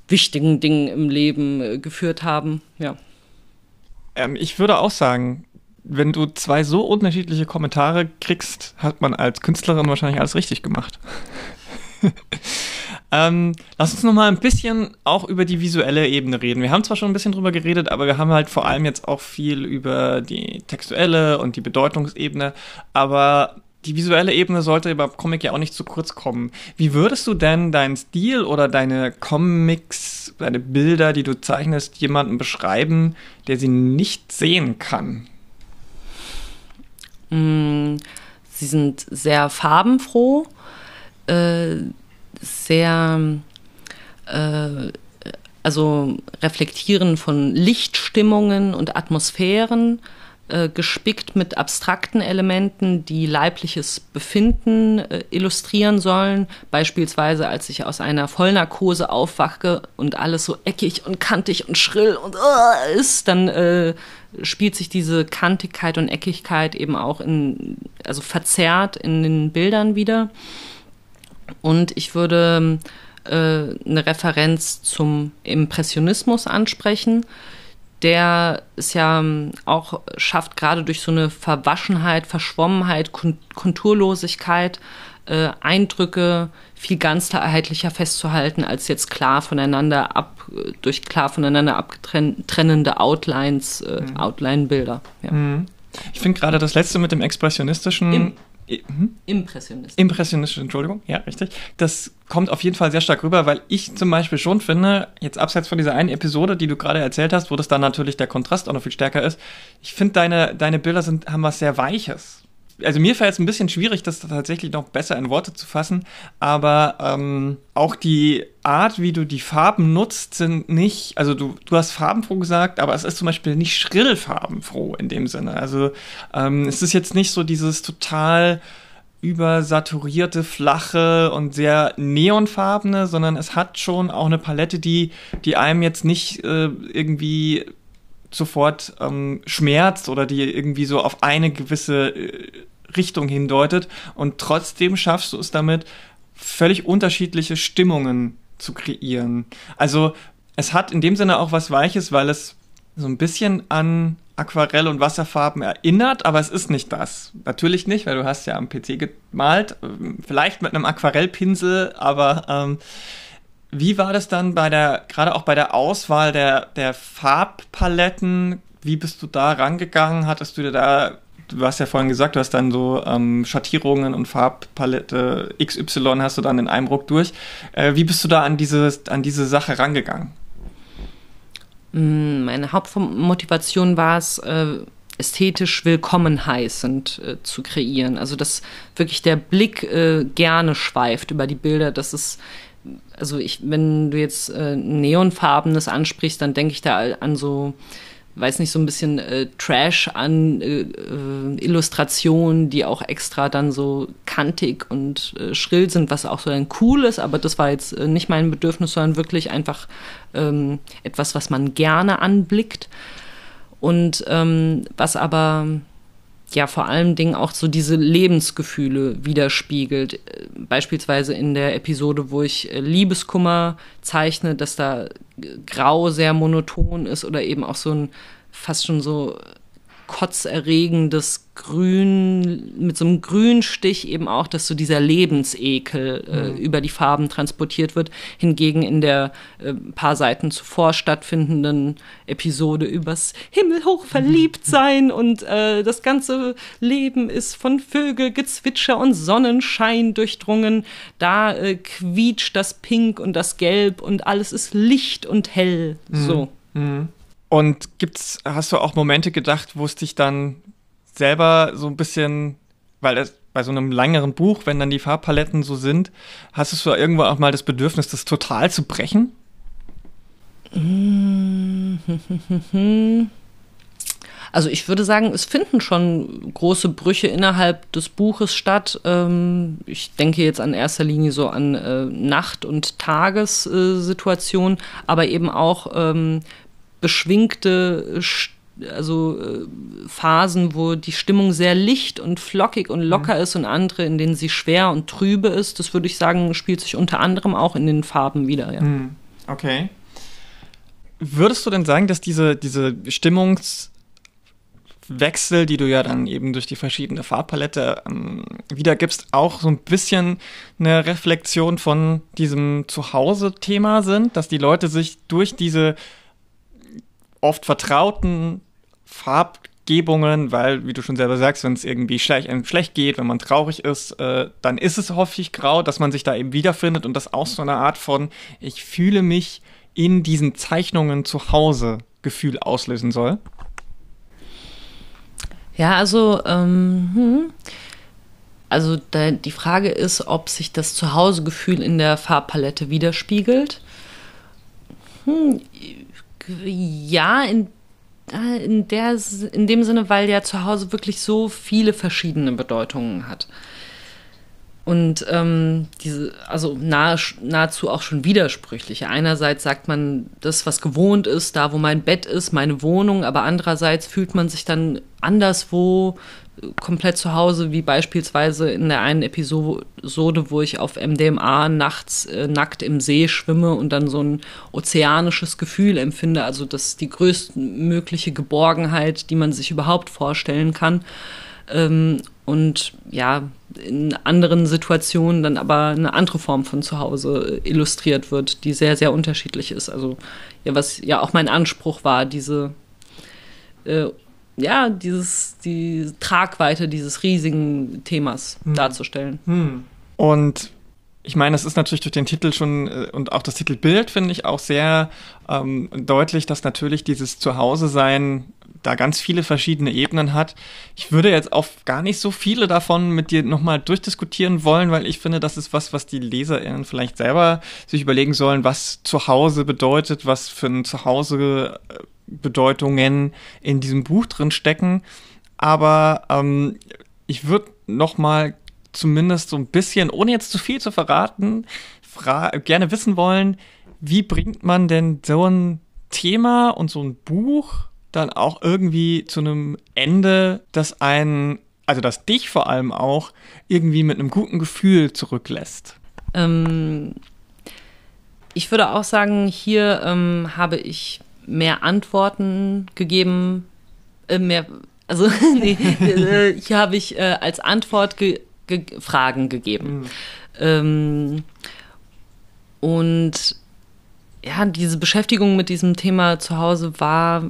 wichtigen Dingen im Leben äh, geführt haben. Ja. Ähm, ich würde auch sagen, wenn du zwei so unterschiedliche Kommentare kriegst, hat man als Künstlerin wahrscheinlich alles richtig gemacht. Ähm, lass uns noch mal ein bisschen auch über die visuelle Ebene reden. Wir haben zwar schon ein bisschen drüber geredet, aber wir haben halt vor allem jetzt auch viel über die textuelle und die Bedeutungsebene. Aber die visuelle Ebene sollte beim Comic ja auch nicht zu kurz kommen. Wie würdest du denn deinen Stil oder deine Comics, deine Bilder, die du zeichnest, jemanden beschreiben, der sie nicht sehen kann? Mm, sie sind sehr farbenfroh. Äh, sehr, äh, also reflektieren von Lichtstimmungen und Atmosphären, äh, gespickt mit abstrakten Elementen, die leibliches Befinden äh, illustrieren sollen. Beispielsweise, als ich aus einer Vollnarkose aufwache und alles so eckig und kantig und schrill und uh, ist, dann äh, spielt sich diese Kantigkeit und Eckigkeit eben auch in, also verzerrt in den Bildern wieder. Und ich würde äh, eine Referenz zum Impressionismus ansprechen, der es ja ähm, auch schafft, gerade durch so eine Verwaschenheit, Verschwommenheit, Konturlosigkeit, äh, Eindrücke viel ganzheitlicher festzuhalten, als jetzt klar voneinander ab, durch klar voneinander abtrennende Outlines, äh, mhm. Outline-Bilder. Ja. Mhm. Ich finde gerade das letzte mit dem Expressionistischen. Im hm? Impressionistisch. Impressionistisch, Entschuldigung, ja, richtig. Das kommt auf jeden Fall sehr stark rüber, weil ich zum Beispiel schon finde, jetzt abseits von dieser einen Episode, die du gerade erzählt hast, wo das dann natürlich der Kontrast auch noch viel stärker ist, ich finde, deine, deine Bilder sind, haben was sehr Weiches also mir fällt es ein bisschen schwierig, das tatsächlich noch besser in Worte zu fassen, aber ähm, auch die Art, wie du die Farben nutzt, sind nicht, also du, du hast farbenfroh gesagt, aber es ist zum Beispiel nicht schrill farbenfroh in dem Sinne. Also ähm, es ist jetzt nicht so dieses total übersaturierte, flache und sehr neonfarbene, sondern es hat schon auch eine Palette, die, die einem jetzt nicht äh, irgendwie sofort ähm, schmerzt oder die irgendwie so auf eine gewisse äh, Richtung hindeutet und trotzdem schaffst du es damit, völlig unterschiedliche Stimmungen zu kreieren. Also es hat in dem Sinne auch was Weiches, weil es so ein bisschen an Aquarell und Wasserfarben erinnert, aber es ist nicht das. Natürlich nicht, weil du hast ja am PC gemalt, vielleicht mit einem Aquarellpinsel, aber ähm, wie war das dann bei der, gerade auch bei der Auswahl der, der Farbpaletten? Wie bist du da rangegangen? Hattest du dir da du hast ja vorhin gesagt, du hast dann so ähm, Schattierungen und Farbpalette XY hast du dann in einem Ruck durch. Äh, wie bist du da an diese, an diese Sache rangegangen? Mm, meine Hauptmotivation war es, äh, ästhetisch willkommen heißend äh, zu kreieren. Also, dass wirklich der Blick äh, gerne schweift über die Bilder, dass es also ich, wenn du jetzt äh, Neonfarbenes ansprichst, dann denke ich da an so weiß nicht, so ein bisschen äh, Trash an äh, äh, Illustrationen, die auch extra dann so kantig und äh, schrill sind, was auch so ein cool ist, aber das war jetzt äh, nicht mein Bedürfnis, sondern wirklich einfach ähm, etwas, was man gerne anblickt. Und ähm, was aber ja vor allen Dingen auch so diese Lebensgefühle widerspiegelt. Beispielsweise in der Episode, wo ich äh, Liebeskummer zeichne, dass da Grau sehr monoton ist oder eben auch so ein fast schon so kotzerregendes Grün, mit so einem Grünstich eben auch, dass so dieser Lebensekel äh, mhm. über die Farben transportiert wird. Hingegen in der äh, paar Seiten zuvor stattfindenden Episode übers himmelhoch verliebt sein und äh, das ganze Leben ist von Vögelgezwitscher und Sonnenschein durchdrungen. Da äh, quietscht das Pink und das Gelb und alles ist licht und hell. Mhm. So. Und gibt's, hast du auch Momente gedacht, wo es dich dann selber so ein bisschen, weil es bei so einem längeren Buch, wenn dann die Farbpaletten so sind, hast du irgendwo auch mal das Bedürfnis, das total zu brechen? Also ich würde sagen, es finden schon große Brüche innerhalb des Buches statt. Ähm, ich denke jetzt an erster Linie so an äh, Nacht- und Tagessituationen, aber eben auch ähm, beschwingte also äh, Phasen, wo die Stimmung sehr licht und flockig und locker mhm. ist und andere, in denen sie schwer und trübe ist. Das würde ich sagen, spielt sich unter anderem auch in den Farben wieder. Ja. Mhm. Okay. Würdest du denn sagen, dass diese, diese Stimmungswechsel, die du ja dann eben durch die verschiedene Farbpalette ähm, wiedergibst, auch so ein bisschen eine Reflexion von diesem Zuhause-Thema sind, dass die Leute sich durch diese oft vertrauten Farbgebungen, weil, wie du schon selber sagst, wenn es irgendwie schlecht, einem schlecht geht, wenn man traurig ist, äh, dann ist es häufig grau, dass man sich da eben wiederfindet und das auch so eine Art von, ich fühle mich in diesen Zeichnungen zu Hause Gefühl auslösen soll? Ja, also, ähm, hm. also da, die Frage ist, ob sich das Zuhausegefühl in der Farbpalette widerspiegelt. Hm, ja, in, äh, in, der, in dem Sinne, weil ja zu Hause wirklich so viele verschiedene Bedeutungen hat. Und ähm, diese, also nahe, nahezu auch schon widersprüchliche. Einerseits sagt man, das, was gewohnt ist, da wo mein Bett ist, meine Wohnung, aber andererseits fühlt man sich dann anderswo komplett zu Hause, wie beispielsweise in der einen Episode, wo ich auf MDMA nachts äh, nackt im See schwimme und dann so ein ozeanisches Gefühl empfinde. Also das ist die größtmögliche Geborgenheit, die man sich überhaupt vorstellen kann. Ähm, und ja, in anderen Situationen dann aber eine andere Form von Zuhause äh, illustriert wird, die sehr, sehr unterschiedlich ist. Also ja, was ja auch mein Anspruch war, diese äh, ja, dieses, die Tragweite dieses riesigen Themas hm. darzustellen. Hm. Und ich meine, es ist natürlich durch den Titel schon äh, und auch das Titelbild finde ich auch sehr ähm, deutlich, dass natürlich dieses Zuhause-Sein da ganz viele verschiedene Ebenen hat. Ich würde jetzt auch gar nicht so viele davon mit dir nochmal durchdiskutieren wollen, weil ich finde, das ist was, was die LeserInnen vielleicht selber sich überlegen sollen, was Zuhause bedeutet, was für ein Zuhause äh, Bedeutungen in diesem Buch drin stecken. Aber ähm, ich würde noch mal zumindest so ein bisschen, ohne jetzt zu viel zu verraten, gerne wissen wollen, wie bringt man denn so ein Thema und so ein Buch dann auch irgendwie zu einem Ende, das einen, also das dich vor allem auch irgendwie mit einem guten Gefühl zurücklässt? Ähm, ich würde auch sagen, hier ähm, habe ich mehr Antworten gegeben, äh, mehr, also nee, äh, hier habe ich äh, als Antwort ge ge Fragen gegeben. Mhm. Ähm, und ja, diese Beschäftigung mit diesem Thema zu Hause war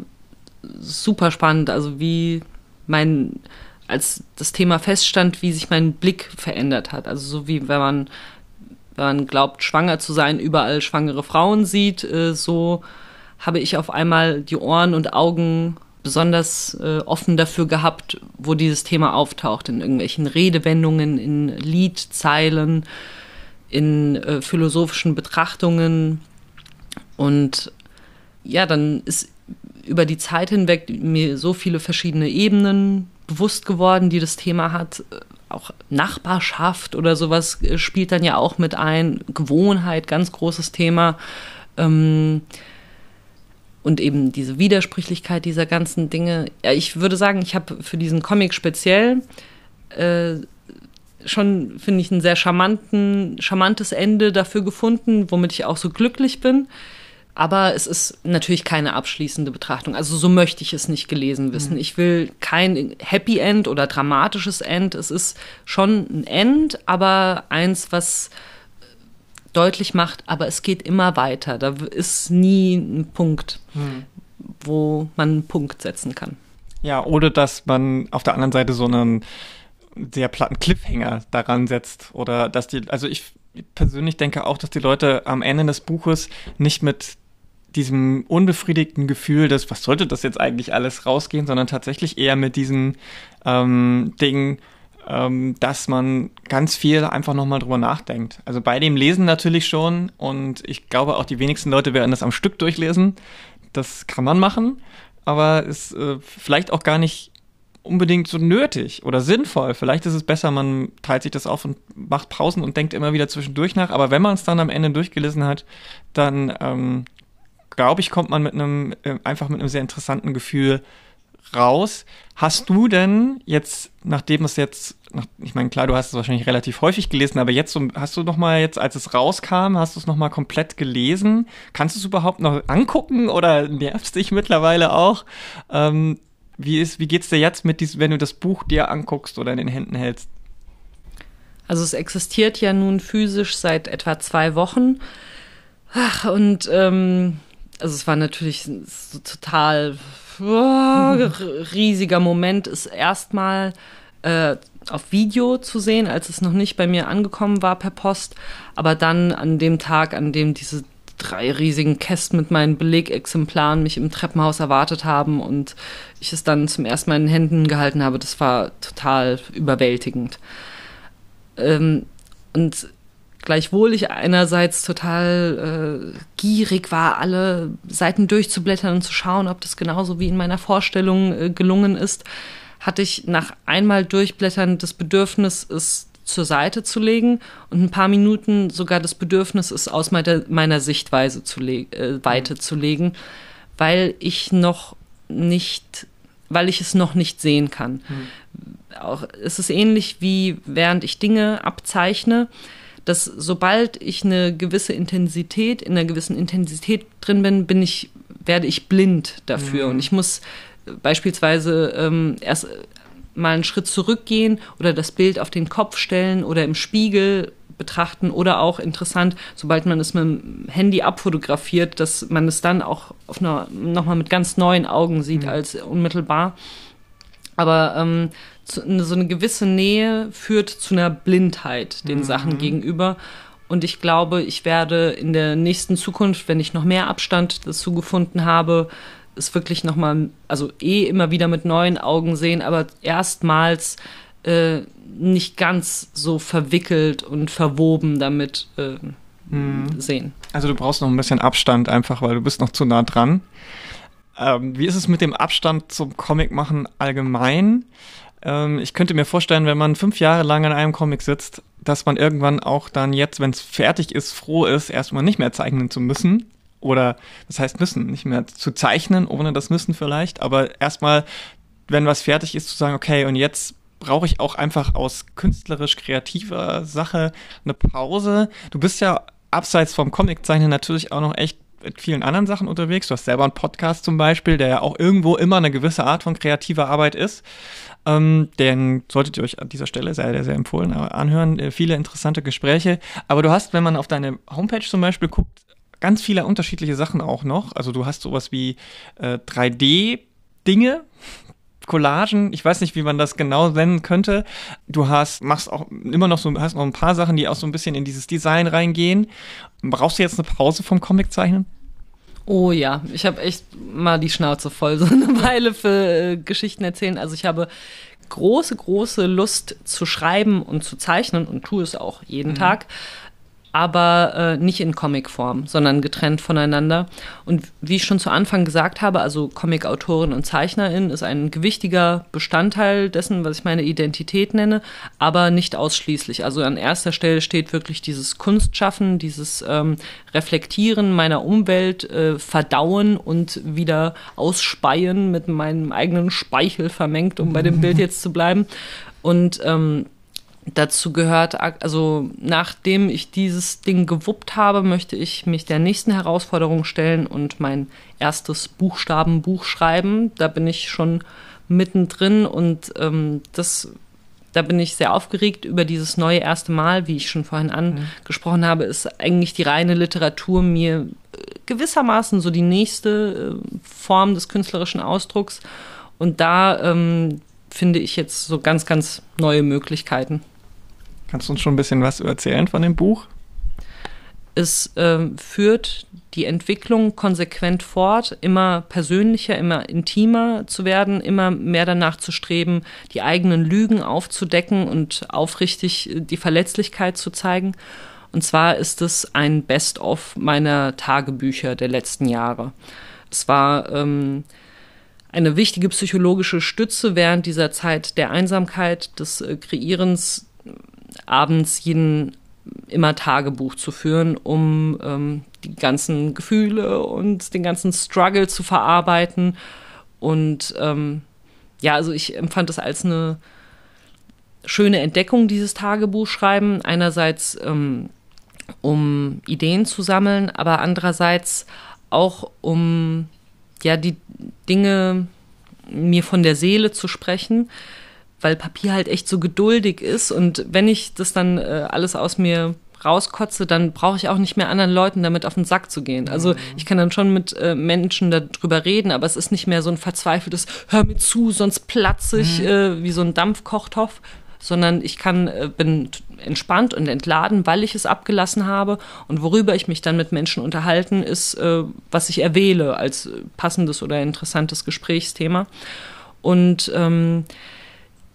super spannend. Also wie mein, als das Thema feststand, wie sich mein Blick verändert hat. Also so wie wenn man, wenn man glaubt, schwanger zu sein, überall schwangere Frauen sieht, äh, so habe ich auf einmal die Ohren und Augen besonders äh, offen dafür gehabt, wo dieses Thema auftaucht, in irgendwelchen Redewendungen, in Liedzeilen, in äh, philosophischen Betrachtungen. Und ja, dann ist über die Zeit hinweg mir so viele verschiedene Ebenen bewusst geworden, die das Thema hat. Auch Nachbarschaft oder sowas äh, spielt dann ja auch mit ein. Gewohnheit, ganz großes Thema. Ähm, und eben diese Widersprüchlichkeit dieser ganzen Dinge. Ja, ich würde sagen, ich habe für diesen Comic speziell äh, schon, finde ich, ein sehr charmanten, charmantes Ende dafür gefunden, womit ich auch so glücklich bin. Aber es ist natürlich keine abschließende Betrachtung. Also so möchte ich es nicht gelesen wissen. Mhm. Ich will kein Happy End oder dramatisches End. Es ist schon ein End, aber eins, was deutlich macht, aber es geht immer weiter. Da ist nie ein Punkt, mhm. wo man einen Punkt setzen kann. Ja, oder dass man auf der anderen Seite so einen sehr platten Cliffhanger daran setzt. Oder dass die, also ich persönlich denke auch, dass die Leute am Ende des Buches nicht mit diesem unbefriedigten Gefühl, dass was sollte das jetzt eigentlich alles rausgehen, sondern tatsächlich eher mit diesem ähm, Ding, ähm, dass man ganz viel einfach nochmal drüber nachdenkt. Also bei dem Lesen natürlich schon und ich glaube auch die wenigsten Leute werden das am Stück durchlesen. Das kann man machen, aber ist äh, vielleicht auch gar nicht unbedingt so nötig oder sinnvoll. Vielleicht ist es besser, man teilt sich das auf und macht Pausen und denkt immer wieder zwischendurch nach. Aber wenn man es dann am Ende durchgelesen hat, dann ähm, glaube ich, kommt man mit einem äh, einfach mit einem sehr interessanten Gefühl raus. Hast du denn jetzt, nachdem es jetzt, ich meine, klar, du hast es wahrscheinlich relativ häufig gelesen, aber jetzt hast du noch mal jetzt, als es rauskam, hast du es noch mal komplett gelesen? Kannst du es überhaupt noch angucken oder nervst dich mittlerweile auch? Ähm, wie ist, wie geht's dir jetzt mit diesem, wenn du das Buch dir anguckst oder in den Händen hältst? Also es existiert ja nun physisch seit etwa zwei Wochen. Ach, und ähm, also es war natürlich so total oh, riesiger Moment, ist erstmal äh, auf Video zu sehen, als es noch nicht bei mir angekommen war per Post. Aber dann an dem Tag, an dem diese drei riesigen Kästen mit meinen Belegexemplaren mich im Treppenhaus erwartet haben und ich es dann zum ersten Mal in den Händen gehalten habe, das war total überwältigend. Ähm, und gleichwohl ich einerseits total äh, gierig war, alle Seiten durchzublättern und zu schauen, ob das genauso wie in meiner Vorstellung äh, gelungen ist, hatte ich nach einmal durchblättern das Bedürfnis, es zur Seite zu legen und ein paar Minuten sogar das Bedürfnis, es aus meiner, meiner Sichtweise zu äh, Weite zu legen, weil ich noch nicht, weil ich es noch nicht sehen kann. Mhm. Auch, es ist ähnlich wie während ich Dinge abzeichne, dass sobald ich eine gewisse Intensität, in einer gewissen Intensität drin bin, bin ich, werde ich blind dafür. Mhm. Und ich muss beispielsweise ähm, erst mal einen Schritt zurückgehen oder das Bild auf den Kopf stellen oder im Spiegel betrachten oder auch interessant, sobald man es mit dem Handy abfotografiert, dass man es dann auch auf einer, nochmal mit ganz neuen Augen sieht mhm. als unmittelbar. Aber ähm, zu, so eine gewisse Nähe führt zu einer Blindheit den mhm. Sachen gegenüber. Und ich glaube, ich werde in der nächsten Zukunft, wenn ich noch mehr Abstand dazu gefunden habe, es wirklich nochmal, also eh immer wieder mit neuen Augen sehen, aber erstmals äh, nicht ganz so verwickelt und verwoben damit äh, hm. sehen. Also du brauchst noch ein bisschen Abstand einfach, weil du bist noch zu nah dran. Ähm, wie ist es mit dem Abstand zum Comic machen allgemein? Ähm, ich könnte mir vorstellen, wenn man fünf Jahre lang an einem Comic sitzt, dass man irgendwann auch dann jetzt, wenn es fertig ist, froh ist, erstmal nicht mehr zeichnen zu müssen, oder das heißt müssen, nicht mehr zu zeichnen, ohne das müssen vielleicht, aber erstmal, wenn was fertig ist, zu sagen, okay, und jetzt brauche ich auch einfach aus künstlerisch kreativer Sache eine Pause. Du bist ja abseits vom Comiczeichnen natürlich auch noch echt mit vielen anderen Sachen unterwegs. Du hast selber einen Podcast zum Beispiel, der ja auch irgendwo immer eine gewisse Art von kreativer Arbeit ist. Ähm, den solltet ihr euch an dieser Stelle sehr, sehr, sehr empfohlen äh, anhören. Äh, viele interessante Gespräche. Aber du hast, wenn man auf deine Homepage zum Beispiel guckt, ganz viele unterschiedliche Sachen auch noch. Also du hast sowas wie äh, 3D-Dinge, Collagen, ich weiß nicht, wie man das genau nennen könnte. Du hast, machst auch immer noch so, hast noch ein paar Sachen, die auch so ein bisschen in dieses Design reingehen. Brauchst du jetzt eine Pause vom Comiczeichnen? Oh ja, ich habe echt mal die Schnauze voll, so eine Weile für äh, Geschichten erzählen. Also ich habe große, große Lust zu schreiben und zu zeichnen und tue es auch jeden mhm. Tag aber äh, nicht in Comicform, sondern getrennt voneinander. Und wie ich schon zu Anfang gesagt habe, also Comicautorin und Zeichnerin ist ein gewichtiger Bestandteil dessen, was ich meine Identität nenne, aber nicht ausschließlich. Also an erster Stelle steht wirklich dieses Kunstschaffen, dieses ähm, Reflektieren meiner Umwelt, äh, Verdauen und wieder ausspeien mit meinem eigenen Speichel vermengt, um bei dem Bild jetzt zu bleiben. Und ähm, dazu gehört, also nachdem ich dieses Ding gewuppt habe, möchte ich mich der nächsten Herausforderung stellen und mein erstes Buchstabenbuch schreiben. Da bin ich schon mittendrin und ähm, das da bin ich sehr aufgeregt über dieses neue erste Mal, wie ich schon vorhin angesprochen mhm. habe, ist eigentlich die reine Literatur mir äh, gewissermaßen so die nächste äh, Form des künstlerischen Ausdrucks. Und da ähm, finde ich jetzt so ganz, ganz neue Möglichkeiten. Kannst du uns schon ein bisschen was erzählen von dem Buch? Es äh, führt die Entwicklung konsequent fort, immer persönlicher, immer intimer zu werden, immer mehr danach zu streben, die eigenen Lügen aufzudecken und aufrichtig äh, die Verletzlichkeit zu zeigen. Und zwar ist es ein Best-of meiner Tagebücher der letzten Jahre. Es war ähm, eine wichtige psychologische Stütze während dieser Zeit der Einsamkeit, des äh, Kreierens, abends jeden immer Tagebuch zu führen, um ähm, die ganzen Gefühle und den ganzen Struggle zu verarbeiten. Und ähm, ja, also ich empfand es als eine schöne Entdeckung, dieses Tagebuchschreiben. Einerseits, ähm, um Ideen zu sammeln, aber andererseits auch, um ja, die Dinge mir von der Seele zu sprechen weil Papier halt echt so geduldig ist und wenn ich das dann äh, alles aus mir rauskotze, dann brauche ich auch nicht mehr anderen Leuten damit auf den Sack zu gehen. Also mhm. ich kann dann schon mit äh, Menschen darüber reden, aber es ist nicht mehr so ein verzweifeltes Hör mir zu, sonst platze ich mhm. äh, wie so ein Dampfkochtopf, sondern ich kann äh, bin entspannt und entladen, weil ich es abgelassen habe und worüber ich mich dann mit Menschen unterhalten ist, äh, was ich erwähle als passendes oder interessantes Gesprächsthema und ähm,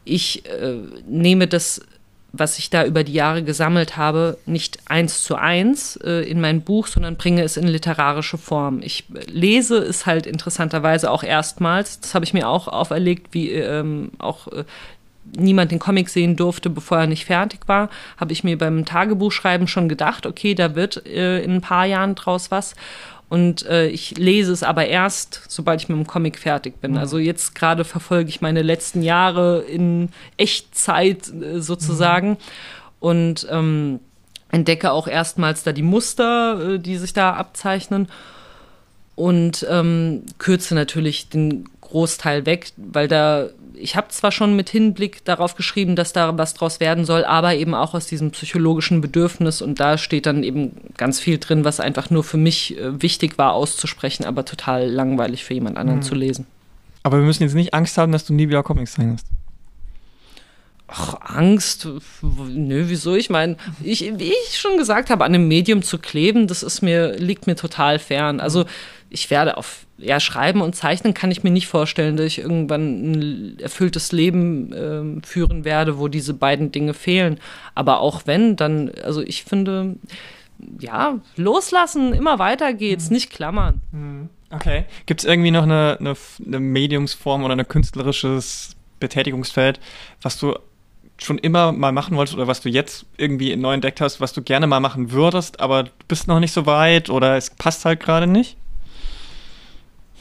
ich äh, nehme das, was ich da über die Jahre gesammelt habe, nicht eins zu eins äh, in mein Buch, sondern bringe es in literarische Form. Ich lese es halt interessanterweise auch erstmals. Das habe ich mir auch auferlegt, wie ähm, auch äh, niemand den Comic sehen durfte, bevor er nicht fertig war, habe ich mir beim Tagebuchschreiben schon gedacht, okay, da wird äh, in ein paar Jahren draus was. Und äh, ich lese es aber erst, sobald ich mit dem Comic fertig bin. Mhm. Also jetzt gerade verfolge ich meine letzten Jahre in Echtzeit äh, sozusagen. Mhm. Und ähm, entdecke auch erstmals da die Muster, äh, die sich da abzeichnen. Und ähm, kürze natürlich den Großteil weg, weil da ich habe zwar schon mit Hinblick darauf geschrieben, dass da was draus werden soll, aber eben auch aus diesem psychologischen Bedürfnis und da steht dann eben ganz viel drin, was einfach nur für mich äh, wichtig war auszusprechen, aber total langweilig für jemand anderen mhm. zu lesen. Aber wir müssen jetzt nicht Angst haben, dass du nie wieder Comics zeichnest. Ach, Angst? Nö, wieso? Ich meine, ich, wie ich schon gesagt habe, an einem Medium zu kleben, das ist mir, liegt mir total fern. Also ich werde auf ja, Schreiben und Zeichnen kann ich mir nicht vorstellen, dass ich irgendwann ein erfülltes Leben äh, führen werde, wo diese beiden Dinge fehlen. Aber auch wenn, dann, also ich finde, ja, loslassen, immer weiter geht's, mhm. nicht klammern. Mhm. Okay. Gibt es irgendwie noch eine, eine, eine Mediumsform oder ein künstlerisches Betätigungsfeld, was du schon immer mal machen wolltest oder was du jetzt irgendwie neu entdeckt hast, was du gerne mal machen würdest, aber du bist noch nicht so weit oder es passt halt gerade nicht?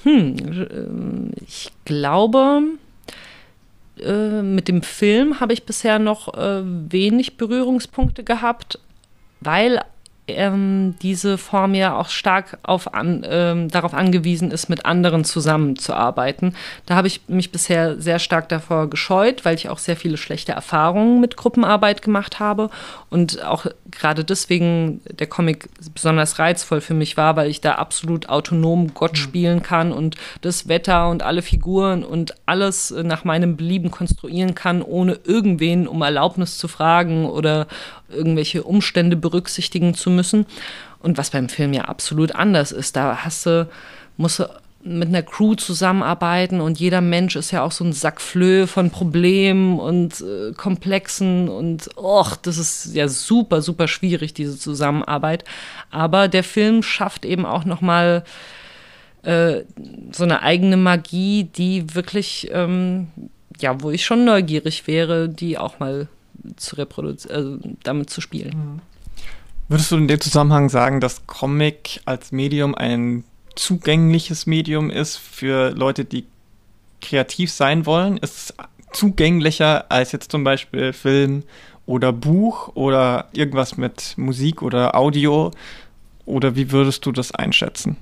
Hm, ich glaube, äh, mit dem Film habe ich bisher noch äh, wenig Berührungspunkte gehabt, weil ähm, diese Form ja auch stark auf an, ähm, darauf angewiesen ist, mit anderen zusammenzuarbeiten. Da habe ich mich bisher sehr stark davor gescheut, weil ich auch sehr viele schlechte Erfahrungen mit Gruppenarbeit gemacht habe und auch gerade deswegen der Comic besonders reizvoll für mich war, weil ich da absolut autonom Gott mhm. spielen kann und das Wetter und alle Figuren und alles nach meinem Belieben konstruieren kann, ohne irgendwen um Erlaubnis zu fragen oder irgendwelche Umstände berücksichtigen zu müssen. Und was beim Film ja absolut anders ist. Da hast du, musst du mit einer Crew zusammenarbeiten und jeder Mensch ist ja auch so ein Sack Flöhe von Problemen und äh, Komplexen und och, das ist ja super, super schwierig, diese Zusammenarbeit. Aber der Film schafft eben auch nochmal äh, so eine eigene Magie, die wirklich, ähm, ja, wo ich schon neugierig wäre, die auch mal zu reproduzieren, also damit zu spielen. Mhm. Würdest du in dem Zusammenhang sagen, dass Comic als Medium ein zugängliches Medium ist für Leute, die kreativ sein wollen? Ist es zugänglicher als jetzt zum Beispiel Film oder Buch oder irgendwas mit Musik oder Audio? Oder wie würdest du das einschätzen?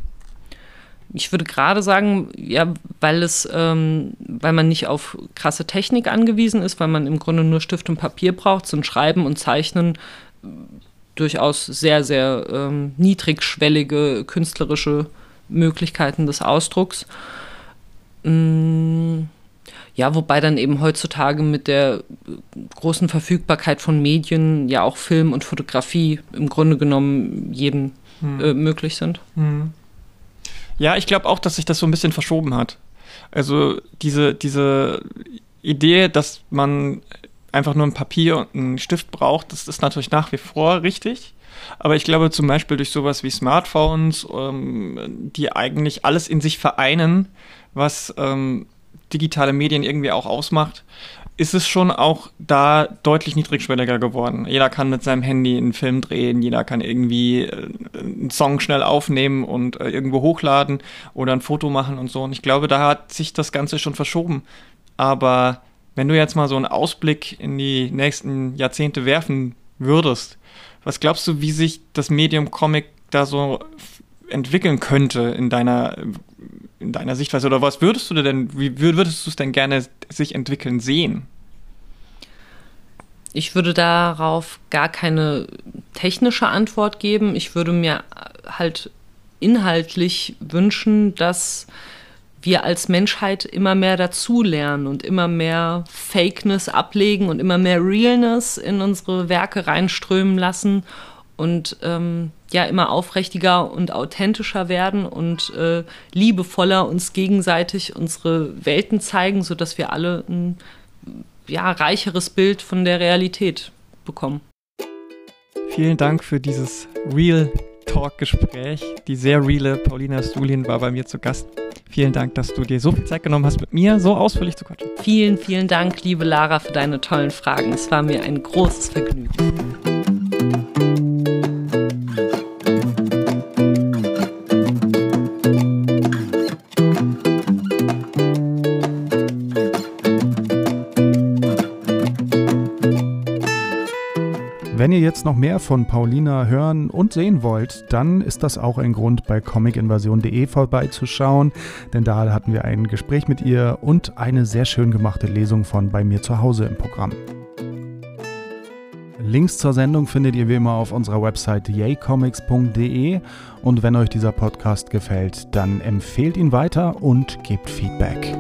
Ich würde gerade sagen, ja, weil es, ähm, weil man nicht auf krasse Technik angewiesen ist, weil man im Grunde nur Stift und Papier braucht, zum Schreiben und Zeichnen durchaus sehr, sehr ähm, niedrigschwellige künstlerische Möglichkeiten des Ausdrucks. Mm, ja, wobei dann eben heutzutage mit der großen Verfügbarkeit von Medien ja auch Film und Fotografie im Grunde genommen jedem hm. äh, möglich sind. Hm. Ja, ich glaube auch, dass sich das so ein bisschen verschoben hat. Also diese, diese Idee, dass man einfach nur ein Papier und einen Stift braucht, das ist natürlich nach wie vor richtig. Aber ich glaube zum Beispiel durch sowas wie Smartphones, ähm, die eigentlich alles in sich vereinen, was ähm, digitale Medien irgendwie auch ausmacht, ist es schon auch da deutlich niedrigschwelliger geworden. Jeder kann mit seinem Handy einen Film drehen, jeder kann irgendwie äh, einen Song schnell aufnehmen und äh, irgendwo hochladen oder ein Foto machen und so. Und ich glaube, da hat sich das Ganze schon verschoben. Aber wenn du jetzt mal so einen Ausblick in die nächsten Jahrzehnte werfen würdest, was glaubst du, wie sich das Medium Comic da so entwickeln könnte in deiner in deiner Sichtweise? Oder was würdest du denn, wie würdest du es denn gerne sich entwickeln sehen? Ich würde darauf gar keine technische Antwort geben. Ich würde mir halt inhaltlich wünschen, dass wir als Menschheit immer mehr dazulernen und immer mehr Fakeness ablegen und immer mehr Realness in unsere Werke reinströmen lassen und ähm, ja immer aufrichtiger und authentischer werden und äh, liebevoller uns gegenseitig unsere Welten zeigen, sodass wir alle ein ja, reicheres Bild von der Realität bekommen. Vielen Dank für dieses Real Talk-Gespräch. Die sehr reale Paulina Stulin war bei mir zu Gast. Vielen Dank, dass du dir so viel Zeit genommen hast, mit mir so ausführlich zu quatschen. Vielen, vielen Dank, liebe Lara, für deine tollen Fragen. Es war mir ein großes Vergnügen. Wenn ihr jetzt noch mehr von Paulina hören und sehen wollt, dann ist das auch ein Grund, bei comicinvasion.de vorbeizuschauen, denn da hatten wir ein Gespräch mit ihr und eine sehr schön gemachte Lesung von Bei mir zu Hause im Programm. Links zur Sendung findet ihr wie immer auf unserer Website yaycomics.de und wenn euch dieser Podcast gefällt, dann empfehlt ihn weiter und gebt Feedback.